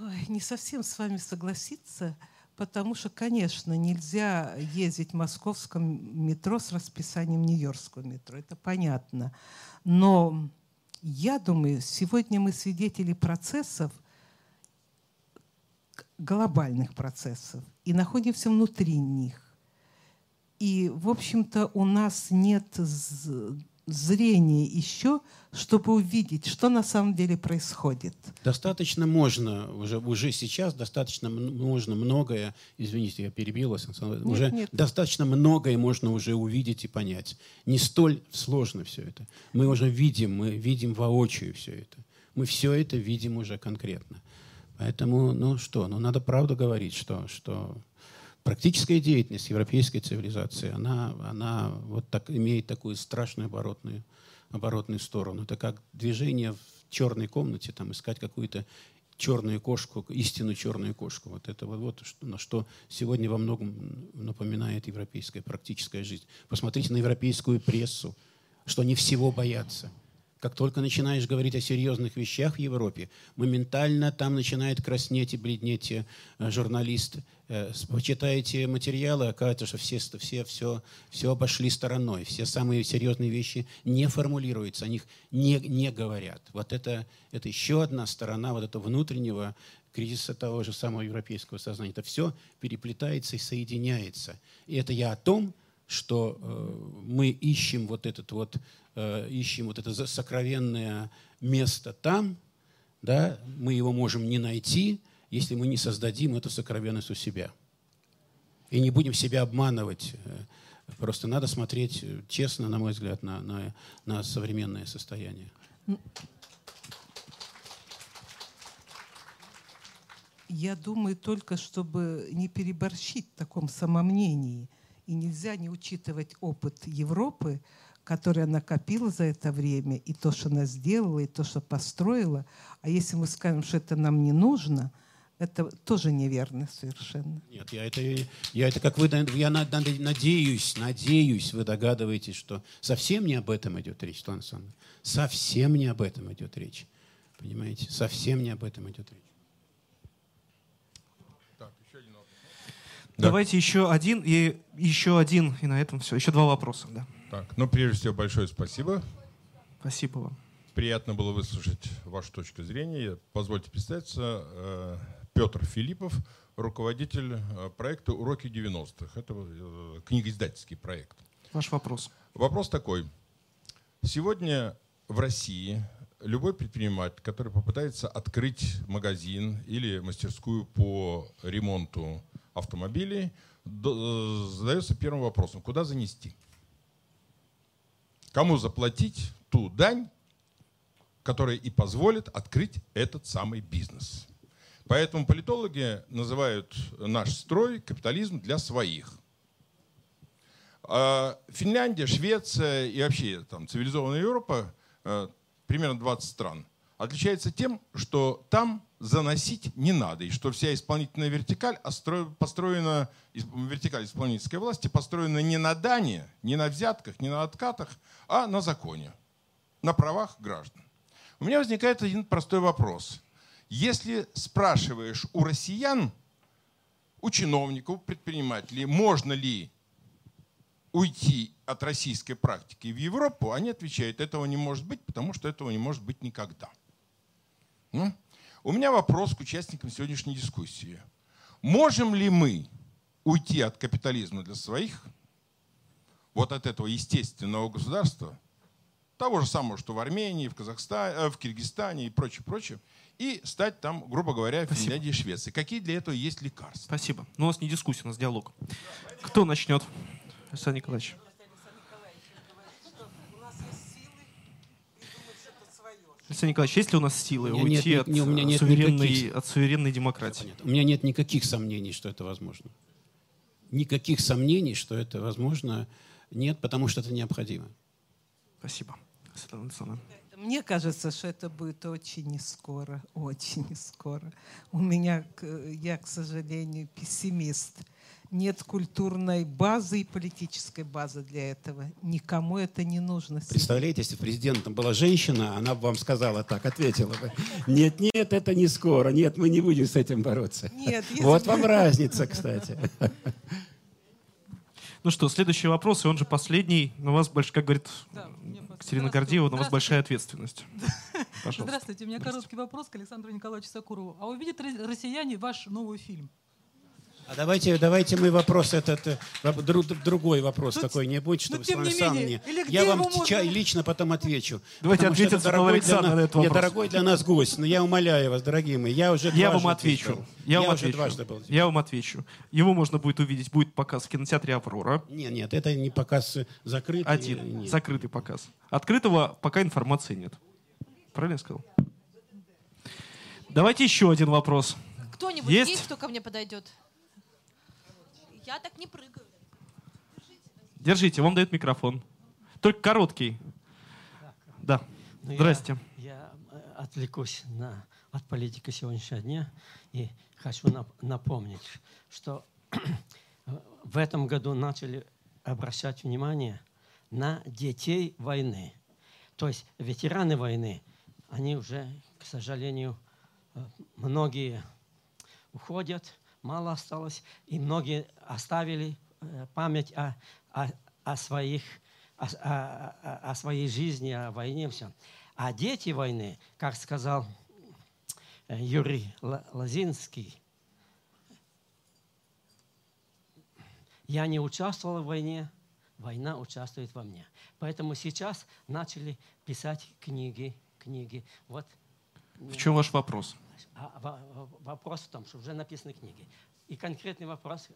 ой, не совсем с вами согласиться, потому что, конечно, нельзя ездить в московском метро с расписанием нью-йоркского метро, это понятно. Но я думаю, сегодня мы свидетели процессов, глобальных процессов, и находимся внутри них. И, в общем-то, у нас нет зрение еще, чтобы увидеть, что на самом деле происходит. Достаточно можно, уже, уже сейчас достаточно можно многое, извините, я перебил вас, нет, уже нет. достаточно многое можно уже увидеть и понять. Не столь сложно все это. Мы уже видим, мы видим воочию все это. Мы все это видим уже конкретно. Поэтому, ну что, ну надо правду говорить, что, что практическая деятельность европейской цивилизации, она, она вот так, имеет такую страшную оборотную, оборотную сторону. Это как движение в черной комнате, там, искать какую-то черную кошку, истинную черную кошку. Вот это вот, вот что, на что сегодня во многом напоминает европейская практическая жизнь. Посмотрите на европейскую прессу, что они всего боятся – как только начинаешь говорить о серьезных вещах в Европе, моментально там начинает краснеть и бледнеть э, журналист. Э, почитаете материалы, оказывается, что все, все, все, все обошли стороной. Все самые серьезные вещи не формулируются, о них не, не говорят. Вот это, это еще одна сторона вот этого внутреннего кризиса того же самого европейского сознания. Это все переплетается и соединяется. И это я о том, что э, мы ищем вот этот вот ищем вот это сокровенное место там, да, мы его можем не найти, если мы не создадим эту сокровенность у себя. И не будем себя обманывать, э, Просто надо смотреть э, честно, на мой взгляд, на, на, на современное состояние. Я думаю только, чтобы не переборщить в таком самомнении. И нельзя не учитывать опыт Европы, который она копила за это время, и то, что она сделала, и то, что построила. А если мы скажем, что это нам не нужно, это тоже неверно совершенно. Нет, я это, я это как вы, я надеюсь, надеюсь, вы догадываетесь, что совсем не об этом идет речь, Светлана Александровна. Совсем не об этом идет речь. Понимаете? Совсем не об этом идет речь. Давайте еще один и еще один, и на этом все. Еще два вопроса, да. Так, ну прежде всего большое спасибо. Спасибо вам. Приятно было выслушать вашу точку зрения. Позвольте представиться. Э, Петр Филиппов, руководитель э, проекта «Уроки 90-х». Это э, книгоиздательский проект. Ваш вопрос. Вопрос такой. Сегодня в России любой предприниматель, который попытается открыть магазин или мастерскую по ремонту автомобилей, задается первым вопросом, куда занести? Кому заплатить ту дань, которая и позволит открыть этот самый бизнес? Поэтому политологи называют наш строй капитализм для своих. А Финляндия, Швеция и вообще там, цивилизованная Европа, э, примерно 20 стран, отличается тем, что там заносить не надо, и что вся исполнительная вертикаль построена, вертикаль исполнительской власти построена не на дане, не на взятках, не на откатах, а на законе, на правах граждан. У меня возникает один простой вопрос. Если спрашиваешь у россиян, у чиновников, у предпринимателей, можно ли уйти от российской практики в Европу, они отвечают, этого не может быть, потому что этого не может быть никогда. Ну? У меня вопрос к участникам сегодняшней дискуссии. Можем ли мы уйти от капитализма для своих, вот от этого естественного государства, того же самого, что в Армении, в Казахстане, э, в Киргизстане и прочее, прочее, и стать там, грубо говоря, Спасибо. Финляндии и Швеции. Какие для этого есть лекарства? Спасибо. Но у нас не дискуссия, у нас диалог. Кто начнет? Александр Николаевич. Александр Николаевич, есть ли у нас силы у уйти нет, от, у меня нет суверенной, никаких... от суверенной демократии? У меня нет никаких сомнений, что это возможно. Никаких сомнений, что это возможно, нет, потому что это необходимо. Спасибо. Мне кажется, что это будет очень не скоро, очень не скоро. У меня, я, к сожалению, пессимист нет культурной базы и политической базы для этого. Никому это не нужно. Представляете, если президентом была женщина, она бы вам сказала так, ответила бы. Нет, нет, это не скоро. Нет, мы не будем с этим бороться. Нет, если... Вот вам разница, кстати. Ну что, следующий вопрос, и он же последний. На вас, больше, как говорит да, Катерина Гордеева, на вас большая ответственность. Пожалуйста. Здравствуйте, у меня короткий вопрос к Александру Николаевичу Сакурову. А увидят россияне ваш новый фильм? А давайте, давайте мы вопрос этот, э, другой вопрос ну, какой-нибудь, чтобы ну, тем не менее, Я вам можно... лично потом отвечу. Давайте ответить дорогой для, на этот вопрос. дорогой для нас гость, но я умоляю вас, дорогие мои, я уже Я вам отвечу. Я, я вам отвечу. дважды был. Я вам отвечу. Его можно будет увидеть, будет показ в кинотеатре «Аврора». Нет, нет, это не показ закрытый. Один, нет. закрытый показ. Открытого пока информации нет. Правильно я сказал? Давайте еще один вопрос. Кто-нибудь есть? есть, кто ко мне подойдет? Я так не прыгаю. Держите, вам дают микрофон. Только короткий. Да. Ну, Здрасте. Я, я э, отвлекусь на, от политики сегодняшнего дня и хочу нап напомнить, что в этом году начали обращать внимание на детей войны. То есть ветераны войны, они уже, к сожалению, э, многие уходят, мало осталось, и многие оставили э, память о, о, о своих о, о, о своей жизни, о войне, все. А дети войны, как сказал э, Юрий Лозинский, я не участвовал в войне, война участвует во мне. Поэтому сейчас начали писать книги, книги. Вот. В чем ваш вопрос? А, вопрос в том, что уже написаны книги. И конкретный вопрос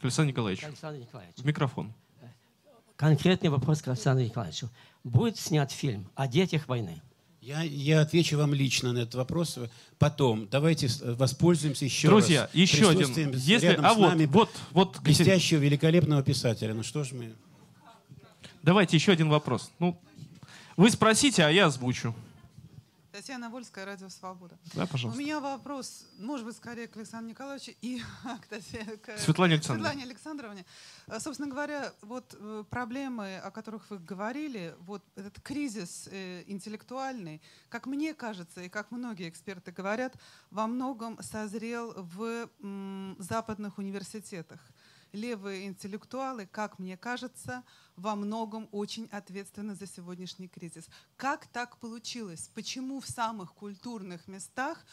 к Александру Николаевичу. Александру Николаевичу. В микрофон. конкретный вопрос к Александру Николаевичу. Будет снят фильм о детях войны? Я, я отвечу вам лично на этот вопрос потом. Давайте воспользуемся еще Друзья, раз. еще один. Если, рядом а с вот, нами вот, вот, блестящего, великолепного писателя. Ну что ж мы... Давайте еще один вопрос. Ну, вы спросите, а я озвучу. Татьяна Вольская, Радио Свобода. Да, пожалуйста. У меня вопрос, может быть, скорее к Александру Николаевичу и к, к Светлане Александровне. Светлане Александровне. Э, собственно говоря, вот э, проблемы, о которых вы говорили, вот этот кризис э, интеллектуальный, как мне кажется, и как многие эксперты говорят, во многом созрел в западных университетах левые интеллектуалы, как мне кажется, во многом очень ответственны за сегодняшний кризис. Как так получилось? Почему в самых культурных местах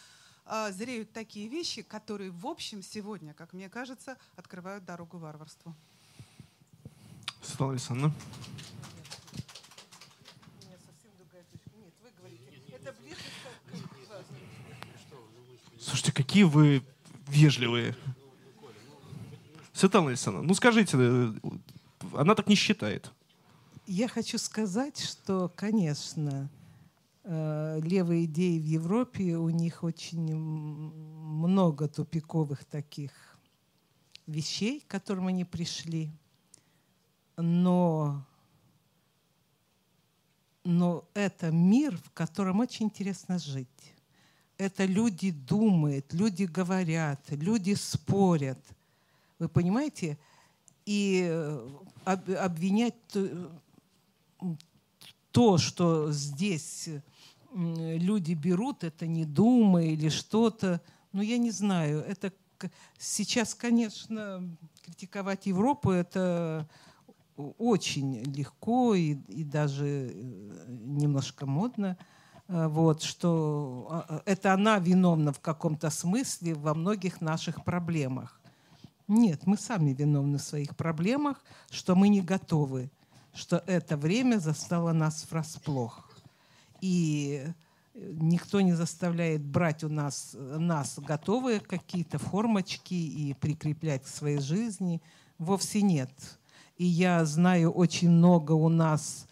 э, зреют такие вещи, которые в общем сегодня, как мне кажется, открывают дорогу варварству? Светлана Александровна. Слушайте, какие вы вежливые. Светлана Александровна, ну скажите, э, она так не считает. Я хочу сказать, что, конечно, э, левые идеи в Европе, у них очень много тупиковых таких вещей, к которым они пришли. Но, но это мир, в котором очень интересно жить. Это люди думают, люди говорят, люди спорят – вы понимаете? И э, обвинять то, что здесь люди берут, это не дума или что-то, ну, я не знаю. Это сейчас, конечно, критиковать Европу это очень легко и, и даже э, немножко модно. Э, вот, что а, это она виновна в каком-то смысле во многих наших проблемах. Нет, мы сами виновны в своих проблемах, что мы не готовы, что это время застало нас врасплох. И никто не заставляет брать у нас, нас готовые какие-то формочки и прикреплять к своей жизни. Вовсе нет. И я знаю очень много у нас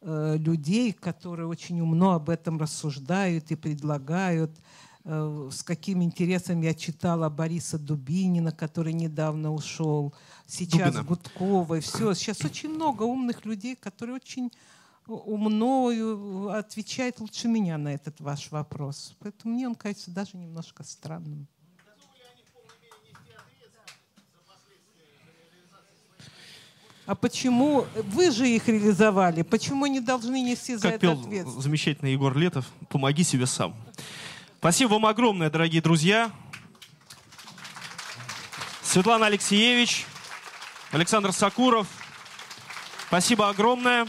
э, людей, которые очень умно об этом рассуждают и предлагают. Э, с каким интересом я читала Бориса Дубинина, который недавно ушел, сейчас Дубина. Гудкова, и все. Сейчас очень много умных людей, которые очень умно э, отвечают лучше меня на этот ваш вопрос. Поэтому мне он кажется даже немножко странным. А почему вы же их реализовали? Почему не должны нести за как это ответственность? пел замечательный Егор Летов, помоги себе сам. Спасибо вам огромное, дорогие друзья. Светлана Алексеевич, Александр Сакуров. Спасибо огромное.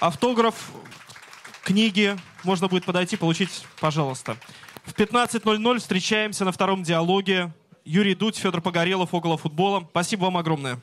Автограф книги можно будет подойти, получить, пожалуйста. В 15.00 встречаемся на втором диалоге. Юрий Дудь, Федор Погорелов, около футбола. Спасибо вам огромное.